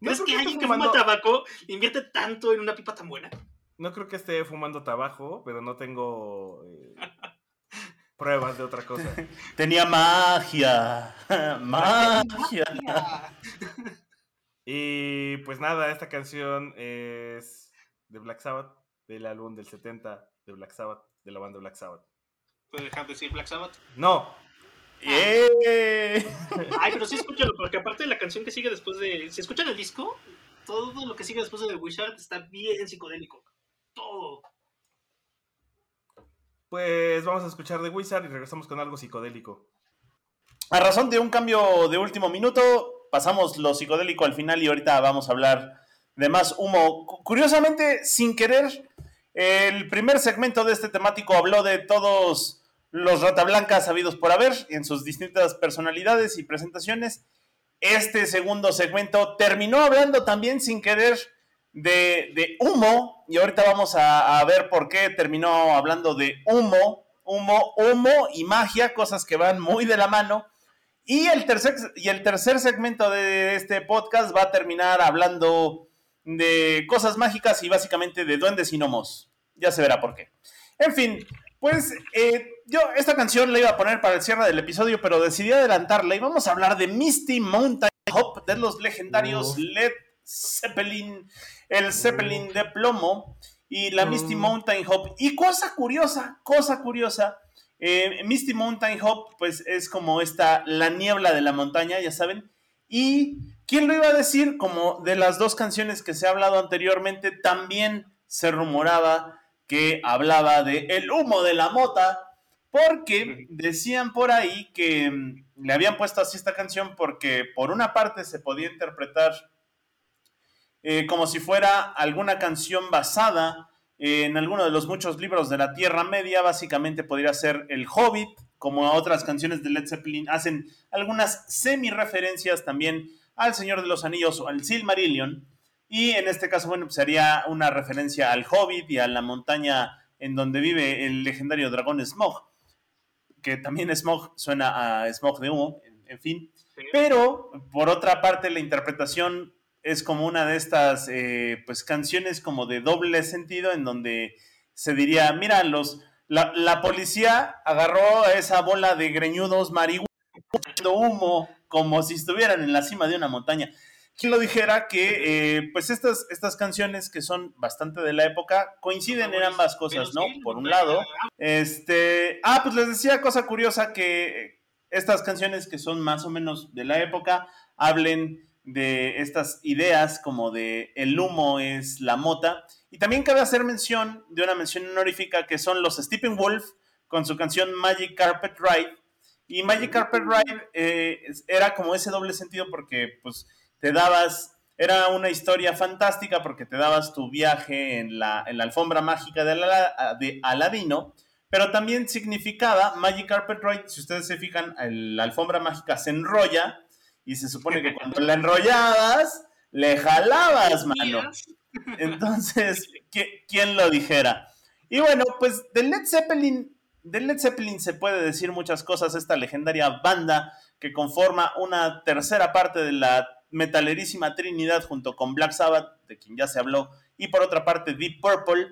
No ¿Crees creo que alguien que fumando- fuma tabaco invierte tanto en una pipa tan buena? No creo que esté fumando tabaco, pero no tengo eh, pruebas de otra cosa. Tenía magia. magia. Y pues nada, esta canción es de Black Sabbath, del álbum del 70 de Black Sabbath, de la banda Black Sabbath. ¿Puedes dejar de decir Black Sabbath? No, ¡Eh! Ay, pero sí escúchalo, porque aparte de la canción que sigue después de... Si escuchan el disco, todo lo que sigue después de The Wizard está bien psicodélico. Todo. pues vamos a escuchar The Wizard y regresamos con algo psicodélico. A razón de un cambio de último minuto, pasamos lo psicodélico al final y ahorita vamos a hablar de más humo. Cu- Curiosamente, sin querer, el primer segmento de este temático habló de todos los rata blancas habidos por haber en sus distintas personalidades y presentaciones. este segundo segmento terminó hablando también sin querer de, de humo, y ahorita vamos a, a, ver por qué terminó hablando de humo, humo, humo y magia, cosas que van muy de la mano. Y el tercer, y el tercer segmento de este podcast va a terminar hablando de cosas mágicas y básicamente de duendes y gnomos. Ya se verá por qué. En fin, pues eh, yo esta canción la iba a poner para el cierre del episodio, pero decidí adelantarla y vamos a hablar de Misty Mountain Hop de los legendarios Led Zeppelin, el Zeppelin de plomo y la Misty Mountain Hop. Y cosa curiosa, cosa curiosa, eh, Misty Mountain Hop pues es como esta, la niebla de la montaña, ya saben. Y quién lo iba a decir, como de las dos canciones que se ha hablado anteriormente, también se rumoraba que hablaba de el humo de la mota, porque decían por ahí que mm, le habían puesto así esta canción porque por una parte se podía interpretar eh, como si fuera alguna canción basada en alguno de los muchos libros de la Tierra Media, básicamente podría ser El Hobbit, como otras canciones de Led Zeppelin hacen algunas semi-referencias también al Señor de los Anillos o al Silmarillion, y en este caso, bueno, pues sería una referencia al Hobbit y a la montaña en donde vive el legendario dragón Smog, que también Smog suena a Smog de humo, en fin. Pero, por otra parte, la interpretación es como una de estas eh, pues canciones como de doble sentido en donde se diría, mira, los, la, la policía agarró a esa bola de greñudos humo como si estuvieran en la cima de una montaña. Quien lo dijera que eh, pues estas, estas canciones que son bastante de la época coinciden en ambas cosas, ¿no? Por un lado, este, ah, pues les decía cosa curiosa que estas canciones que son más o menos de la época hablen de estas ideas como de el humo es la mota. Y también cabe hacer mención de una mención honorífica que son los Stephen Wolf con su canción Magic Carpet Ride. Y Magic Carpet Ride eh, era como ese doble sentido porque pues te dabas, era una historia fantástica porque te dabas tu viaje en la, en la alfombra mágica de, de Aladino, pero también significaba Magic Carpet Ride, si ustedes se fijan, la alfombra mágica se enrolla y se supone que cuando la enrollabas, le jalabas, mano. Entonces, ¿quién lo dijera? Y bueno, pues de Led Zeppelin, de Led Zeppelin se puede decir muchas cosas, esta legendaria banda que conforma una tercera parte de la metalerísima Trinidad junto con Black Sabbath, de quien ya se habló, y por otra parte Deep Purple,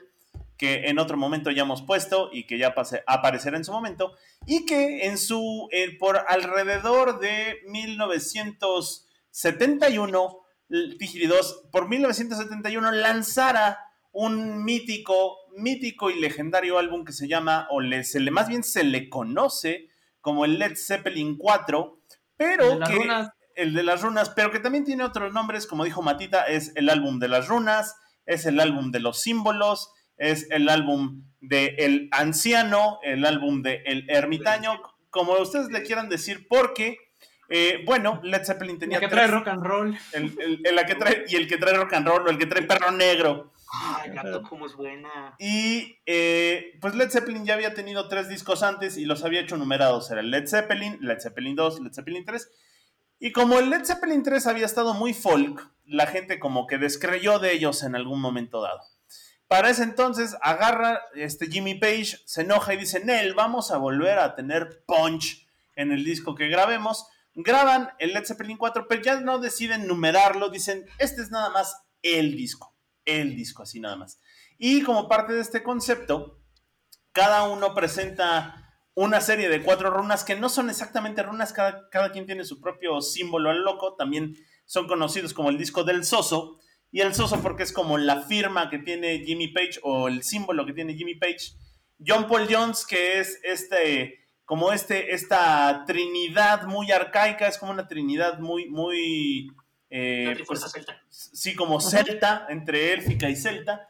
que en otro momento ya hemos puesto y que ya aparecerá en su momento, y que en su, eh, por alrededor de 1971, Tigiri2, por 1971 lanzara un mítico, mítico y legendario álbum que se llama, o le, se le, más bien se le conoce como el Led Zeppelin 4, pero que... El de las runas, pero que también tiene otros nombres, como dijo Matita, es el álbum de las runas, es el álbum de los símbolos, es el álbum de El Anciano, el álbum de El Ermitaño, como ustedes le quieran decir, porque, eh, bueno, Led Zeppelin tenía... El que trae rock and roll. El, el, que trae, y el que trae rock and roll, o el que trae perro negro. Ay, cómo es buena. Y eh, pues Led Zeppelin ya había tenido tres discos antes y los había hecho numerados. Era Led Zeppelin, Led Zeppelin 2, Led Zeppelin 3. Y como el Led Zeppelin 3 había estado muy folk, la gente como que descreyó de ellos en algún momento dado. Para ese entonces agarra este Jimmy Page, se enoja y dice, Nel, vamos a volver a tener punch en el disco que grabemos. Graban el Led Zeppelin 4, pero ya no deciden numerarlo, dicen, este es nada más el disco, el disco, así nada más. Y como parte de este concepto, cada uno presenta una serie de cuatro runas que no son exactamente runas, cada, cada quien tiene su propio símbolo al loco, también son conocidos como el disco del soso, y el soso porque es como la firma que tiene Jimmy Page o el símbolo que tiene Jimmy Page. John Paul Jones, que es este, como este, esta trinidad muy arcaica, es como una trinidad muy, muy... Eh, pues, celta. Sí, como celta, entre élfica y celta.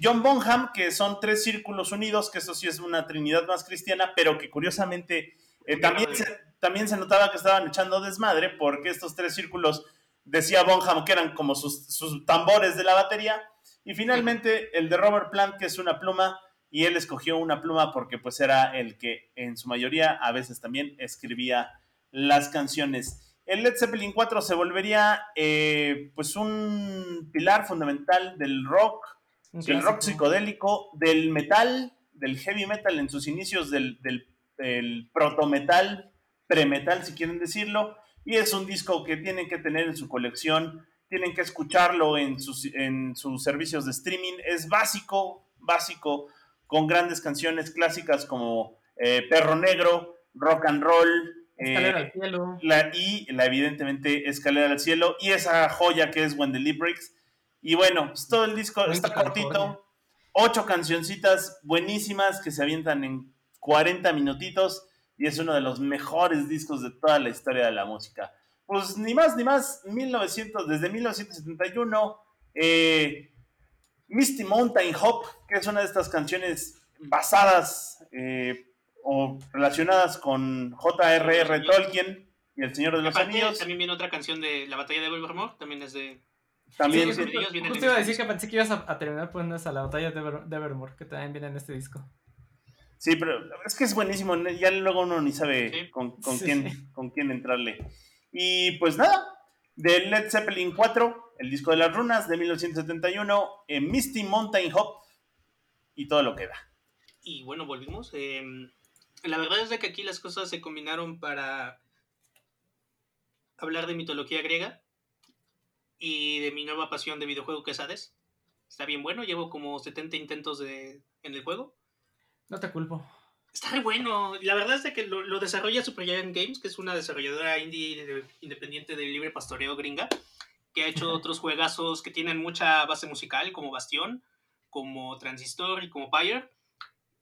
John Bonham, que son tres círculos unidos, que eso sí es una trinidad más cristiana, pero que curiosamente eh, también, se, también se notaba que estaban echando desmadre porque estos tres círculos decía Bonham que eran como sus, tambores de la batería. Y finalmente el de Robert Plant, que es una pluma, y él escogió una pluma porque pues era el que en su mayoría a veces también escribía las canciones. El Led Zeppelin 4 se volvería eh, pues un pilar fundamental del rock, del rock psicodélico, del metal, del heavy metal en sus inicios, del, del, del proto-metal, pre-metal si quieren decirlo, y es un disco que tienen que tener en su colección, tienen que escucharlo en sus, en sus servicios de streaming, es básico, básico, con grandes canciones clásicas como eh, Perro Negro, Rock and Roll, Escalera eh, al cielo. la, y la evidentemente Escalera al Cielo y esa joya que es When the Breaks. Y bueno, pues, todo el disco está California. cortito, ocho cancioncitas buenísimas que se avientan en 40 minutitos y es uno de los mejores discos de toda la historia de la música. Pues ni más ni más, 1900, desde 1971, eh, Misty Mountain Hop, que es una de estas canciones basadas eh, o relacionadas con J.R.R. Tolkien y El Señor de los Aparte, Anillos. también viene otra canción de La Batalla de Evermore, también es de... También Sí, sí, ellos justo iba a este decir que pensé que ibas a, a terminar poniendo esa la batalla de, Ever- de Evermore, que también viene en este disco. Sí, pero es que es buenísimo. Ya luego uno ni sabe Sí. con, con Sí. quién, con quién entrarle. Y pues nada, de Led Zeppelin 4, el disco de las runas de 1971, en Misty Mountain Hop y todo lo que da. Y bueno, volvimos. eh, la verdad es de que aquí las cosas se combinaron para hablar de mitología griega y de mi nueva pasión de videojuego que es Hades. Está bien bueno, llevo como 70 intentos de, en el juego. No te culpo. Está re bueno. La verdad es de que lo, lo desarrolla Supergiant Games, que es una desarrolladora indie de- independiente de libre pastoreo gringa, que ha hecho otros juegazos que tienen mucha base musical, como Bastión, como Transistor y como Pyre.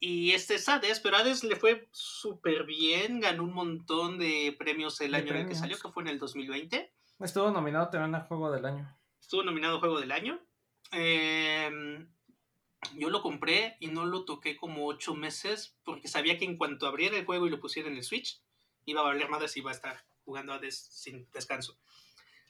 Y este es Hades, pero Hades le fue súper bien, ganó un montón de premios el De año en el que salió, que fue en el 2020. Estuvo nominado también a Juego del Año. Estuvo nominado Juego del Año. Eh, yo lo compré y no lo toqué como 8 meses porque sabía que en cuanto abriera el juego y lo pusiera en el Switch, iba a valer madres y iba a estar jugando Hades sin descanso.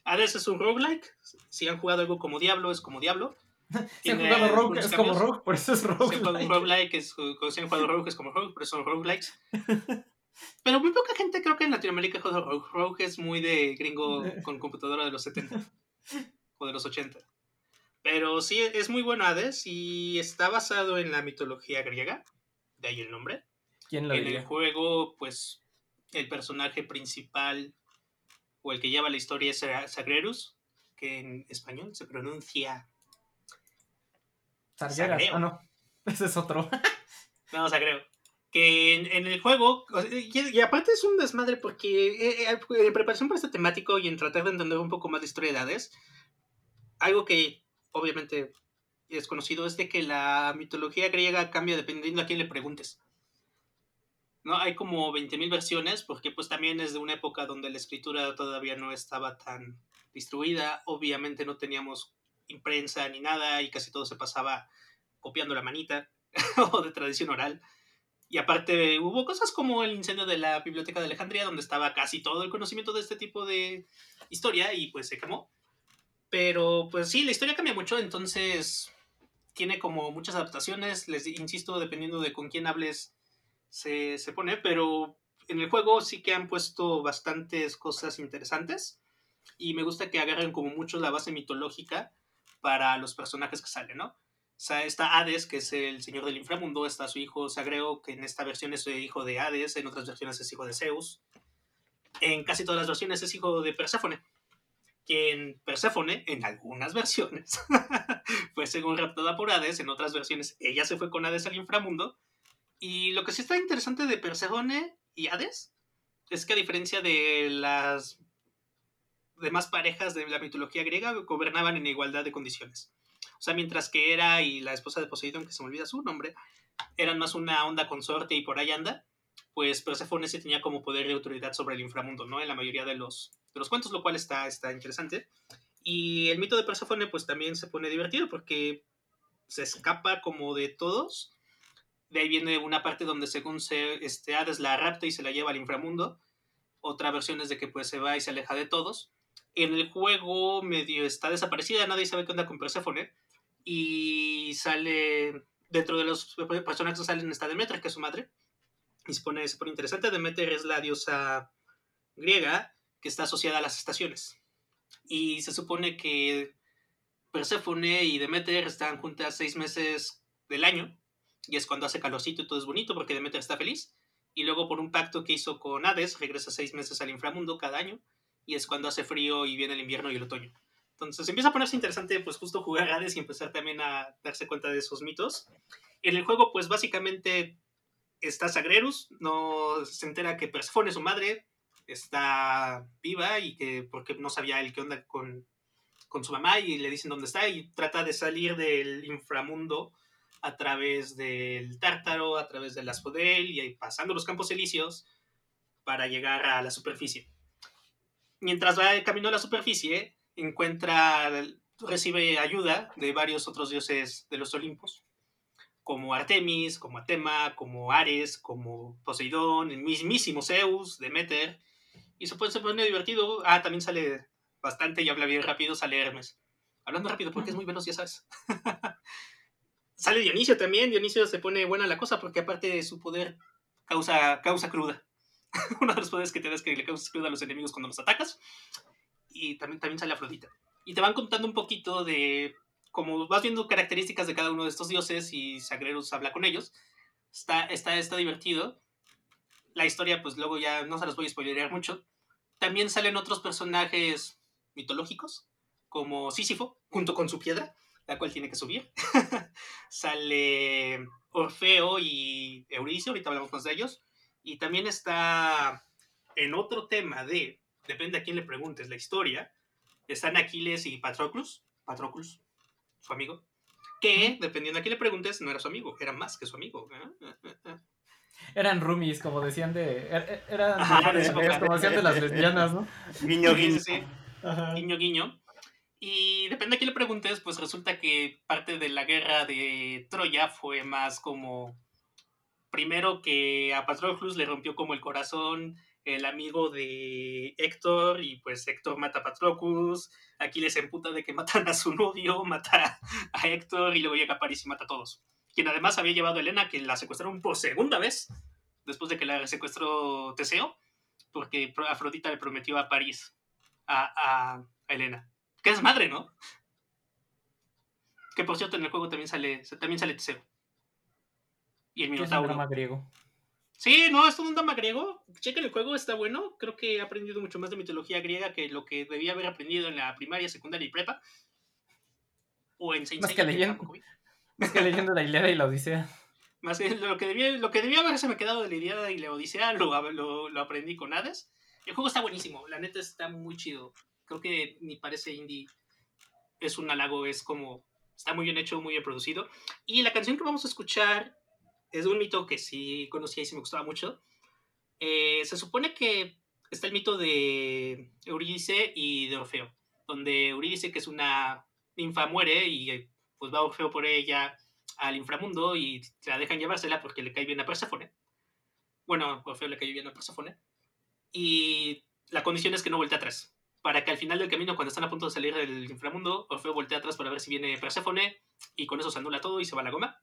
Hades es un roguelike. Si han jugado algo como Diablo, es como Diablo. Tiene jugado Rogue, es como. Rogue, por eso es Si han jugado un Rogue. roguelike, es, han jugado Rogue, es como Rogue, pero son roguelikes. Pero muy poca gente creo que en Latinoamérica juega Rogue. Rogue es muy de gringo con computadora de los 70 o de los 80. Pero sí, es muy bueno Hades y está basado en la mitología griega, de ahí el nombre. ¿Quién lo En el juego, pues, el personaje principal o el que lleva la historia es Sa- Sagrerus, que en español se pronuncia... Sagreo. Ah, no. Ese es otro. No, Sagreo. Que en, en el juego, y aparte es un desmadre porque eh, eh, en preparación para este temático y en tratar de entender un poco más la historia de Hades, algo que obviamente es conocido es de que la mitología griega cambia dependiendo a quién le preguntes. ¿No? Hay como 20.000 versiones porque pues también es de una época donde la escritura todavía no estaba tan distribuida, obviamente no teníamos imprensa ni nada y casi todo se pasaba copiando la manita o de tradición oral. Y aparte hubo cosas como el incendio de la biblioteca de Alejandría, donde estaba casi todo el conocimiento de este tipo de historia y pues se quemó. Pero pues sí, la historia cambia mucho, entonces tiene como muchas adaptaciones, les insisto, dependiendo de con quién hables se, se pone, pero en el juego sí que han puesto bastantes cosas interesantes y me gusta que agarren como mucho la base mitológica para los personajes que salen, ¿no? O sea, está Hades, que es el señor del inframundo, está su hijo Sagreo, que en esta versión es hijo de Hades, en otras versiones es hijo de Zeus. En casi todas las versiones es hijo de Perséfone, quien Perséfone, en algunas versiones, fue según raptada por Hades, en otras versiones ella se fue con Hades al inframundo. Y lo que sí está interesante de Perséfone y Hades es que a diferencia de las demás parejas de la mitología griega, gobernaban en igualdad de condiciones. O sea, mientras que Hera y la esposa de Poseidón, que se me olvida su nombre, eran más una onda consorte y por ahí anda, pues Persephone sí tenía como poder y autoridad sobre el inframundo, ¿no? En la mayoría de los, de los cuentos, lo cual está, está interesante. Y el mito de Persephone pues también se pone divertido porque se escapa como de todos. De ahí viene una parte donde según se, este, Hades la rapta y se la lleva al inframundo. Otra versión es de que pues se va y se aleja de todos. En el juego medio está desaparecida, nadie sabe qué onda con Persephone. Y sale, dentro de los personajes que salen está Demeter, que es su madre. Y se pone, se pone interesante. Demeter es la diosa griega que está asociada a las estaciones. Y se supone que Perséfone y Demeter están juntas seis meses del año, y es cuando hace calorcito y todo es bonito porque Demeter está feliz. Y luego por un pacto que hizo con Hades, regresa seis meses al inframundo cada año, y es cuando hace frío y viene el invierno y el otoño. Entonces empieza a ponerse interesante, pues justo jugar Hades y empezar también a darse cuenta de esos mitos. En el juego, pues básicamente está Sagrerus, no se entera que Persefone, su madre, está viva y que porque no sabía él qué onda con, con su mamá y le dicen dónde está y trata de salir del inframundo a través del Tártaro, a través del Aspodel y pasando los campos elíseos para llegar a la superficie. Mientras va camino a la superficie, encuentra, recibe ayuda de varios otros dioses de los Olimpos, como Artemis, como Atema, como Ares, como Poseidón, el mismísimo Zeus, Demeter, y se pone, se pone divertido. Ah, también sale bastante y habla bien rápido, sale Hermes. Hablando rápido porque es muy veloz, ya sabes. sale Dionisio también, Dionisio se pone buena la cosa porque aparte de su poder causa, causa cruda. Uno de los poderes que te da es que le causas a los enemigos cuando los atacas. Y también, también sale Afrodita. Y te van contando un poquito de como vas viendo características de cada uno de estos dioses y Sagrerus habla con ellos. Está, está, está divertido. La historia, pues luego ya no se los voy a spoilerear mucho. También salen otros personajes mitológicos, como Sísifo, junto con su piedra, la cual tiene que subir. Sale Orfeo y Euridice, ahorita hablamos más de ellos. Y también está en otro tema de, depende a quién le preguntes, la historia, están Aquiles y Patroclus, Patroclus, su amigo, que, dependiendo a quién le preguntes, no era su amigo, era más que su amigo. ¿eh? Eran roomies, como decían de. er- er- Eran Ajá, de- de como decían de las lesbianas, ¿no? Guiño, guiño. sí, sí. Ajá. guiño, guiño. Y depende a quién le preguntes, pues resulta que parte de la guerra de Troya fue más como. Primero que a Patroclus le rompió como el corazón el amigo de Héctor, y pues Héctor mata a Patroclus. Aquí les emputa de que matan a su novio, mata a Héctor, y luego llega París y mata a todos. Quien además había llevado a Helena, que la secuestraron por segunda vez, después de que la secuestró Teseo, porque Afrodita le prometió a París a, a- a Helena. Que es madre, ¿no? Que por cierto en el juego también sale, también sale Teseo. Y el Que es un Minotauro. drama griego. Sí, no, es todo un drama griego. Chequen el juego, está bueno. Creo que he aprendido mucho más de mitología griega que lo que debía haber aprendido en la primaria, secundaria y prepa. O en Saint Más que leyendo. Es que leyendo la Ilíada y la Odisea. Más que lo que debía, lo que debía haberse me quedado de la Ilíada y la Odisea lo, lo, lo aprendí con Hades. El juego está buenísimo, la neta está muy chido. Creo que ni parece indie. Es un halago, es como. Está muy bien hecho, muy bien producido. Y la canción que vamos a escuchar es un mito que sí conocía y sí me gustaba mucho. Eh, se supone que está el mito de Eurídice y de Orfeo, donde Eurídice, que es una ninfa, muere y pues va Orfeo por ella al inframundo y la dejan llevársela porque le cae bien a Perséfone. Bueno, Orfeo le cae bien a Perséfone. Y la condición es que no voltee atrás. Para que al final del camino, cuando están a punto de salir del inframundo, Orfeo voltea atrás para ver si viene Perséfone y con eso se anula todo y se va la goma.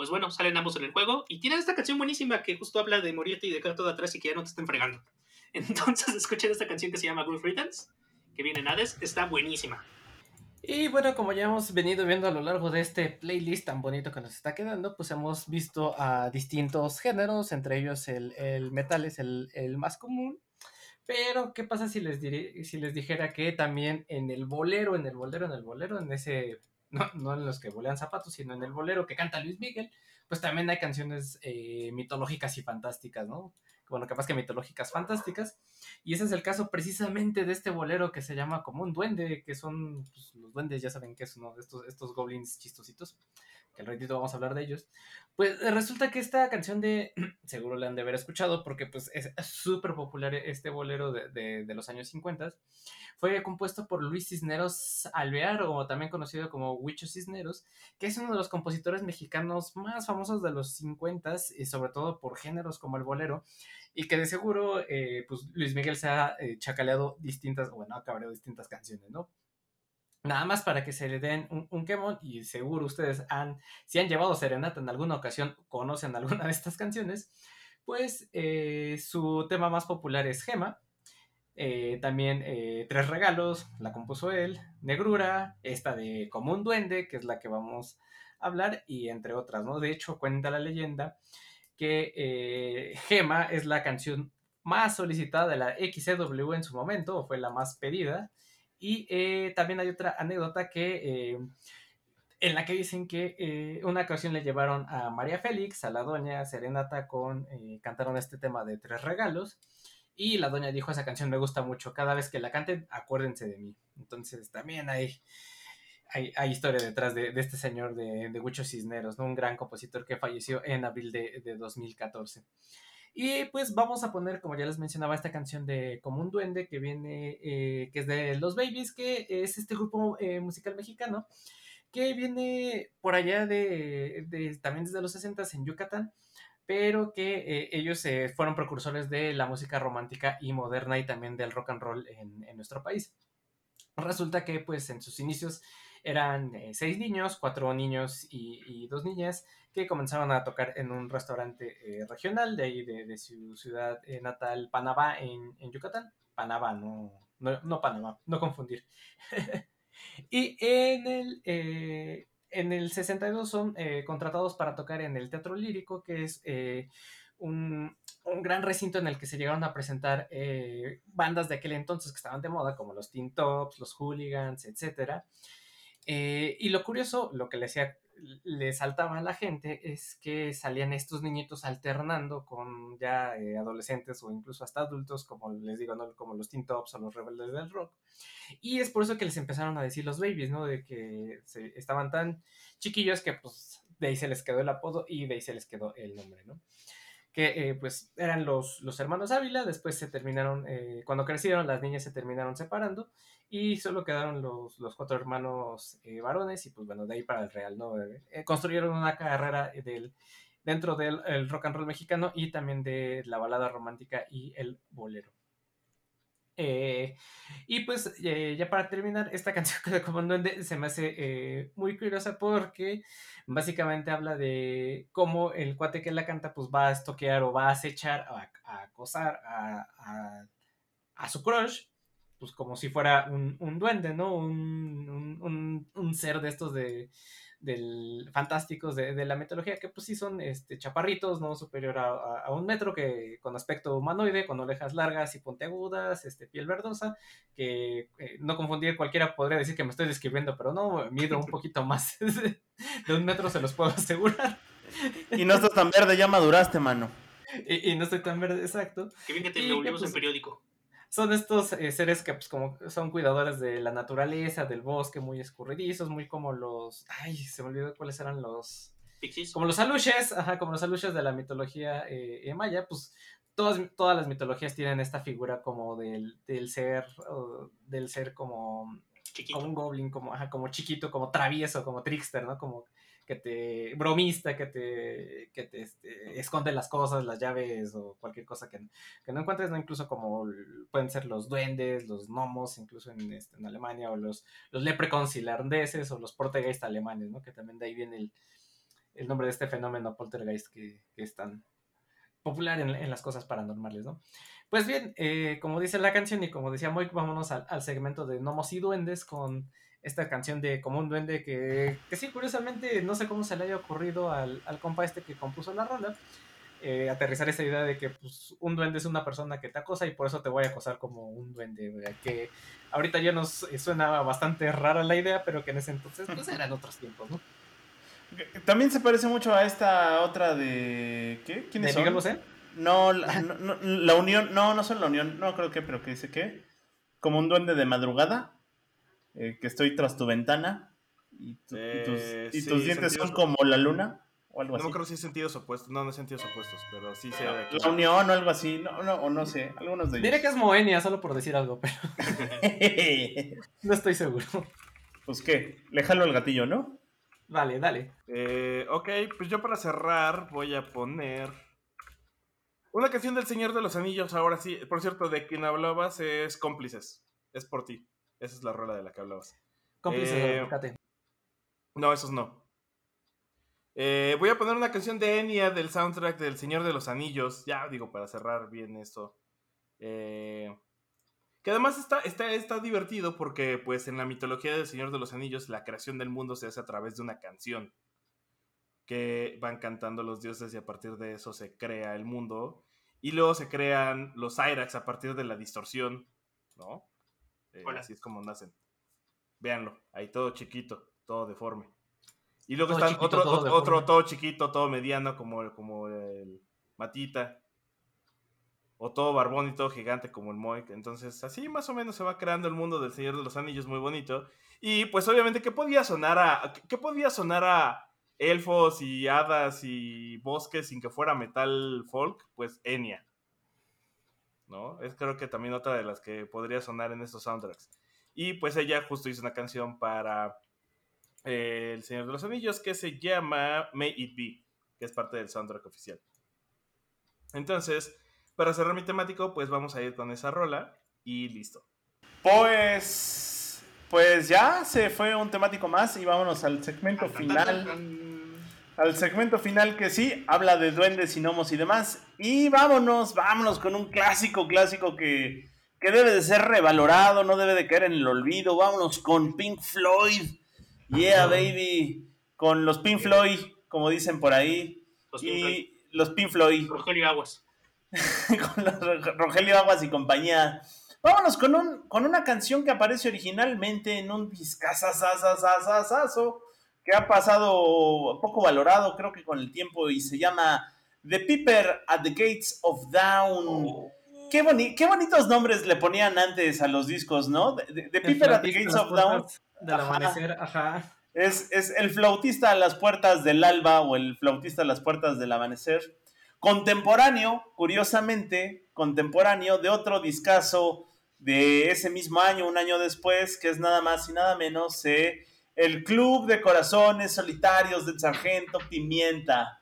Pues bueno, salen ambos en el juego y tienen esta canción buenísima que justo habla de morirte y dejar todo atrás y que ya no te estén fregando. Entonces escuchen esta canción que se llama Good Riddance, que viene en Hades, está buenísima. Y bueno, como ya hemos venido viendo a lo largo de este playlist tan bonito que nos está quedando, pues hemos visto a distintos géneros, entre ellos el, metal es el, más común. Pero, ¿qué pasa si les dijera que también en el bolero, en el bolero, en el bolero, en ese, no, no en los que bolean zapatos, sino en el bolero que canta Luis Miguel, pues también hay canciones eh, mitológicas y fantásticas, ¿no? Bueno, capaz que mitológicas fantásticas. Y ese es el caso precisamente de este bolero que se llama como un duende, que son pues, los duendes, ya saben que uno de estos, estos goblins chistositos, que al ratito vamos a hablar de ellos. Pues resulta que esta canción de, seguro la han de haber escuchado, porque pues es súper popular este bolero de, de- de los años 50, fue compuesto por Luis Cisneros Alvear, o también conocido como Huicho Cisneros, que es uno de los compositores mexicanos más famosos de los 50 y sobre todo por géneros como el bolero, y que de seguro, eh, pues Luis Miguel se ha eh, chacaleado distintas, bueno, ha cabreado distintas canciones, ¿no? Nada más para que se le den un, un y seguro ustedes han, si han llevado serenata en alguna ocasión, conocen alguna de estas canciones, pues eh, su tema más popular es Gema. Eh, también eh, Tres Regalos, la compuso él. Negrura, esta de Como un Duende, que es la que vamos a hablar, y entre otras, ¿no? De hecho, cuenta la leyenda que Gema es la canción más solicitada de la XCW en su momento, o fue la más pedida. Y también hay otra anécdota que en la que dicen que una ocasión le llevaron a María Félix, a la doña Serenata, con cantaron este tema de tres regalos y la doña dijo, esa canción me gusta mucho, cada vez que la canten, acuérdense de mí. Entonces también hay, hay, historia detrás de, este señor de, de Cisneros, un gran compositor que falleció en abril de, 2014. Y pues vamos a poner, como ya les mencionaba, esta canción de Como un Duende que viene, eh, que es de Los Babies, que es este grupo eh, musical mexicano, que viene por allá de, también desde los 60 en Yucatán pero que eh, ellos fueron precursores de la música romántica y moderna y también del rock and roll en, nuestro país. Resulta que pues en sus inicios eran eh, seis niños, cuatro niños y, dos niñas que comenzaron a tocar en un restaurante regional de ahí de, su ciudad natal, Panamá, en, Yucatán. Panamá, no, no, no Panamá, no confundir. y en el, en el 62 son eh, contratados para tocar en el Teatro Lírico, que es eh, un, gran recinto en el que se llegaron a presentar eh, bandas de aquel entonces que estaban de moda, como los Teen Tops, los Hooligans, etc. y lo curioso, lo que le saltaba a la gente es que salían estos niñitos alternando con ya eh, adolescentes o incluso hasta adultos, como les digo, como los teen tops o los rebeldes del rock. Y es por eso que les empezaron a decir los babies, ¿no? De que estaban tan chiquillos que pues de ahí se les quedó el apodo y de ahí se les quedó el nombre, ¿no? Que eh, pues eran los, los, hermanos Ávila, después se terminaron, eh, cuando crecieron las niñas se terminaron separando y solo quedaron los, los cuatro hermanos eh, varones y pues bueno, de ahí para el Real, ¿no? construyeron una carrera del, dentro del rock and roll mexicano y también de la balada romántica y el bolero. Eh, y pues eh, ya para terminar, esta canción Como Duende se me hace eh, muy curiosa porque básicamente habla de cómo el cuate que la canta pues va a estoquear o va a acechar, a, a acosar a, a, su crush, pues como si fuera un, un duende, ¿no? Un, un, un, ser de estos de, del fantásticos de, la mitología, que pues sí son este, chaparritos, no superior a, un metro, que con aspecto humanoide, con orejas largas y puntiagudas, este, piel verdosa, que eh, no confundir, cualquiera podría decir que me estoy describiendo, pero no, mido un poquito más de un metro, se los puedo asegurar. Y no estás tan verde, ya maduraste, mano. Y, no estoy tan verde, exacto. Que bien que te lo en pues, periódico son estos eh, seres que pues como son cuidadores de la naturaleza, del bosque, muy escurridizos, muy como los... Ay, se me olvidó cuáles eran los... Como los aluches, ajá, como los aluches de la mitología eh, maya, pues todas, todas las mitologías tienen esta figura como del, del ser, del ser como, como un goblin, como, ajá, como chiquito, como travieso, como trickster, ¿no? Como que te bromista, que te, que te este, esconde las cosas, las llaves o cualquier cosa que, que, no encuentres, ¿no? Incluso como pueden ser los duendes, los gnomos, incluso en, este, en Alemania, o los, los o los poltergeist alemanes, ¿no? Que también de ahí viene el, el nombre de este fenómeno poltergeist que, que es tan popular en, en, las cosas paranormales, ¿no? Pues bien, eh, como dice la canción y como decía Moik, vámonos al, al segmento de gnomos y duendes con esta canción de Como un Duende que, que sí, curiosamente, no sé cómo se le haya ocurrido al, al compa este que compuso la rola, eh, aterrizar esa idea de que pues, un duende es una persona que te acosa y por eso te voy a acosar como un duende, que ahorita ya nos suena bastante rara la idea, pero que en ese entonces pues eran otros tiempos, ¿no? También se parece mucho a esta otra de... ¿Qué? ¿Quiénes ¿De son? No la, no, la Unión, no, no son la Unión, no creo que, pero que dice que... Como un duende de madrugada. Eh, que estoy tras tu ventana y, tus, eh, dientes son como la luna o algo así. No creo si es sentidos opuestos, no, no es sentidos opuestos, pero sí se... La, unión o algo así, no, no, o no sé, algunos de ellos. Diré que es Moenia, solo por decir algo, pero... no estoy seguro. Pues qué, le jalo el gatillo, ¿no? Vale, dale. Eh, ok, pues yo para cerrar voy a poner... Una canción del Señor de los Anillos, ahora sí. Por cierto, de quien hablabas es Cómplices. Es por ti. Esa es la rola de la que hablabas. Cómplice eh, No, esos no. Eh, voy a poner una canción de Enya del soundtrack del Señor de los Anillos. Ya digo, para cerrar bien esto. Eh, Que además está, está, está divertido porque, pues, en la mitología del Señor de los Anillos, la creación del mundo se hace a través de una canción que van cantando los dioses y a partir de eso se crea el mundo. Y luego se crean los Cyrax a partir de la distorsión, ¿no? Eh, Hola. así es como nacen. Véanlo, ahí todo chiquito, todo deforme. Y luego Todo están chiquito, otro, todo otro todo chiquito, todo mediano, como, como el Matita. O todo barbón y todo gigante como el Moik. Entonces, así más o menos se va creando el mundo del Señor de los Anillos muy bonito. Y pues obviamente, ¿qué podía sonar a. ¿Qué podía sonar a elfos y hadas y bosques sin que fuera metal folk? Pues Enya. ¿No? Es creo que también otra de las que podría sonar en estos soundtracks. Y pues ella justo hizo una canción para eh, El Señor de los Anillos que se llama May It Be, que es parte del soundtrack oficial. Entonces, para cerrar mi temático, pues vamos a ir con esa rola y listo. Pues, pues ya se fue un temático más y vámonos al segmento final. Al segmento final que sí, habla de duendes y gnomos y demás. Y vámonos, vámonos con un clásico, clásico que, que debe de ser revalorado, no debe de caer en el olvido. Vámonos con Pink Floyd. Yeah, baby. Con los Pink Floyd, como dicen por ahí. Los Pink Floyd. y los Pink Floyd. Rogelio Aguas. con los Ro- Rogelio Aguas y compañía. Vámonos con, un, con una canción que aparece originalmente en un discazazazazazazo que ha pasado poco valorado, creo que con el tiempo, y se llama The Piper at the Gates of Down. Qué, boni- qué bonitos nombres le ponían antes a los discos, ¿no? The, The- The El Piper at the Gates of Down Del Ajá. amanecer, ajá. es, es el flautista a las puertas del alba o el flautista a las puertas del amanecer. Contemporáneo, curiosamente, contemporáneo de otro discazo de ese mismo año, un año después, que es nada más y nada menos eh, el Club de Corazones Solitarios del Sargento Pimienta.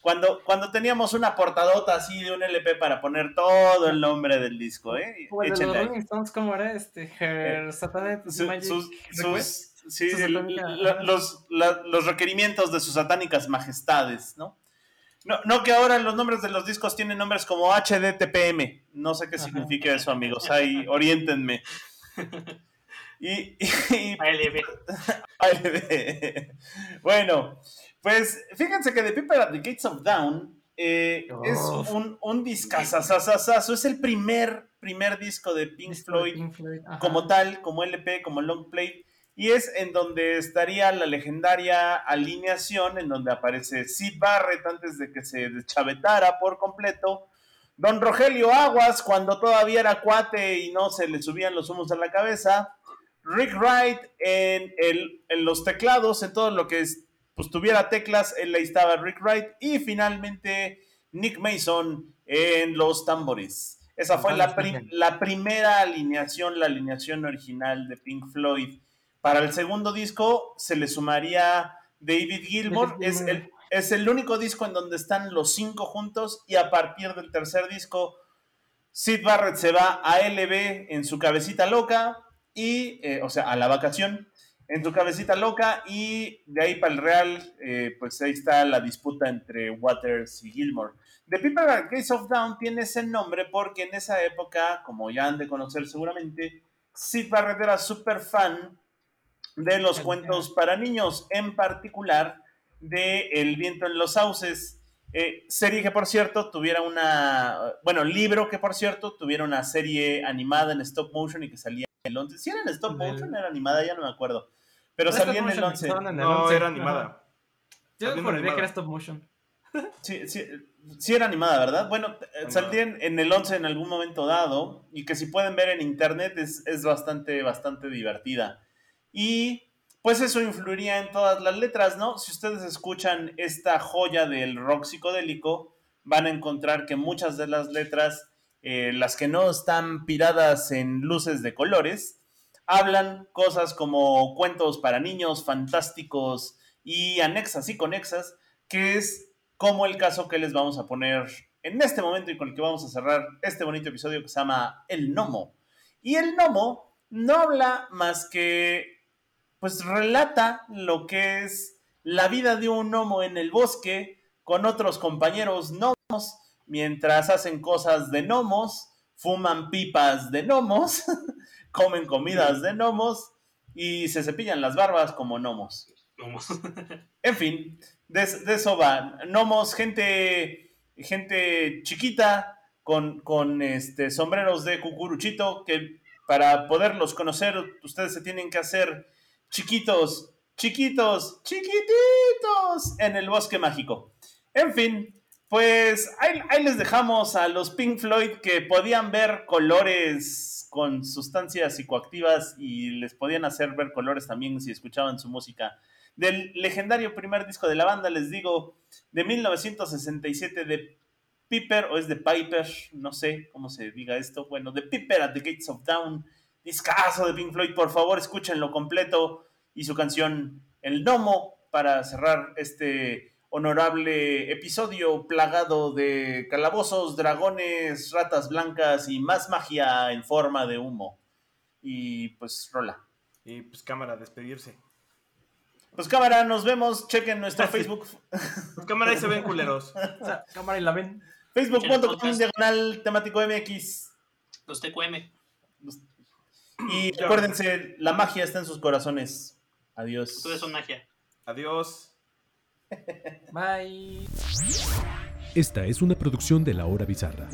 Cuando, cuando teníamos una portadota así de un LP para poner todo el nombre del disco, ¿eh? El de los. Rolling Stones, ¿cómo era? Este, Her Satanic Su- Magic sus, sus- sí, Su la- los, la- los requerimientos de sus satánicas majestades, ¿no? ¿no? No que ahora los nombres de los discos tienen nombres como HDTPM. No sé qué significa eso, amigos. Ahí, oriéntenme. Y, y- ALB. ALB. bueno, pues fíjense que The People at the Gates of Down eh, es un, un discazazazazazo. Es el primer, primer disco de Pink Disco de Floyd Pink Floyd, como tal, como LP, como long play, y es en donde estaría la legendaria alineación en donde aparece Sid Barrett antes de que se deschavetara por completo, Don Rogelio Aguas cuando todavía era cuate y no se le subían los humos a la cabeza, Rick Wright en, el- en los teclados, en todo lo que es- pues, tuviera teclas, él ahí estaba Rick Wright, y finalmente Nick Mason en los tambores. Esa fue la, prim- la primera alineación, la alineación original de Pink Floyd. Para el segundo disco se le sumaría David Gilmour. Es, el, es el único disco en donde están los cinco juntos y a partir del tercer disco Sid Barrett se va a LB en su cabecita loca y, eh, o sea, a la vacación en su cabecita loca y de ahí para el Real, eh, pues ahí está la disputa entre Waters y Gilmore. The People at Gates of Down tiene ese nombre porque en esa época, como ya han de conocer seguramente, Sid Barrett era súper fan de los cuentos para niños, en particular de El viento en los sauces. Eh, serie que por cierto tuviera una, bueno, libro que por cierto tuviera una serie animada en stop motion y que salía el 11. Si era en stop motion, era animada, ya no me acuerdo. Pero salía en el motion, 11. estaban en el No, 11, era ajá. animada. Yo juraría animada. que era stop motion. Sí, sí, sí era animada, ¿verdad? Bueno, eh, saldría en, en el 11 en algún momento dado y que si pueden ver en internet es, es bastante, bastante divertida. Y pues eso influiría en todas las letras, ¿no? Si ustedes escuchan esta joya del rock psicodélico, van a encontrar que muchas de las letras, eh, las que no están piradas en luces de colores, hablan cosas como cuentos para niños, fantásticos y anexas y conexas, que es como el caso que les vamos a poner en este momento y con el que vamos a cerrar este bonito episodio que se llama El Nomo. Y el Nomo no habla más que, pues relata lo que es la vida de un gnomo en el bosque con otros compañeros gnomos mientras hacen cosas de gnomos fuman pipas de gnomos, comen comidas de gnomos y se cepillan las barbas como gnomos. En fin, de, de eso va. Gnomos, gente, gente chiquita con, con este, sombreros de cucuruchito que para poderlos conocer ustedes se tienen que hacer chiquitos, chiquitos, chiquititos en el bosque mágico. En fin, pues ahí, les dejamos a los Pink Floyd que podían ver colores con sustancias psicoactivas y les podían hacer ver colores también si escuchaban su música. Del legendario primer disco de la banda, les digo, de 1967 de Piper, o es de Piper, no sé cómo se diga esto, bueno, de Piper at the Gates of Dawn, discazo de Pink Floyd, por favor escúchenlo completo y su canción El Gnomo para cerrar este honorable episodio plagado de calabozos, dragones, ratas blancas y más magia en forma de humo. Y pues rola. Y pues cámara, despedirse. Pues cámara, nos vemos, chequen nuestro Facebook, Pues cámara, ahí se ven culeros. O sea, cámara y la ven. facebook.com diagonal temático MX. Los TQM. Y acuérdense, la magia está en sus corazones. Adiós. Ustedes son magia. Adiós. Bye. Esta es una producción de La Hora Bizarra.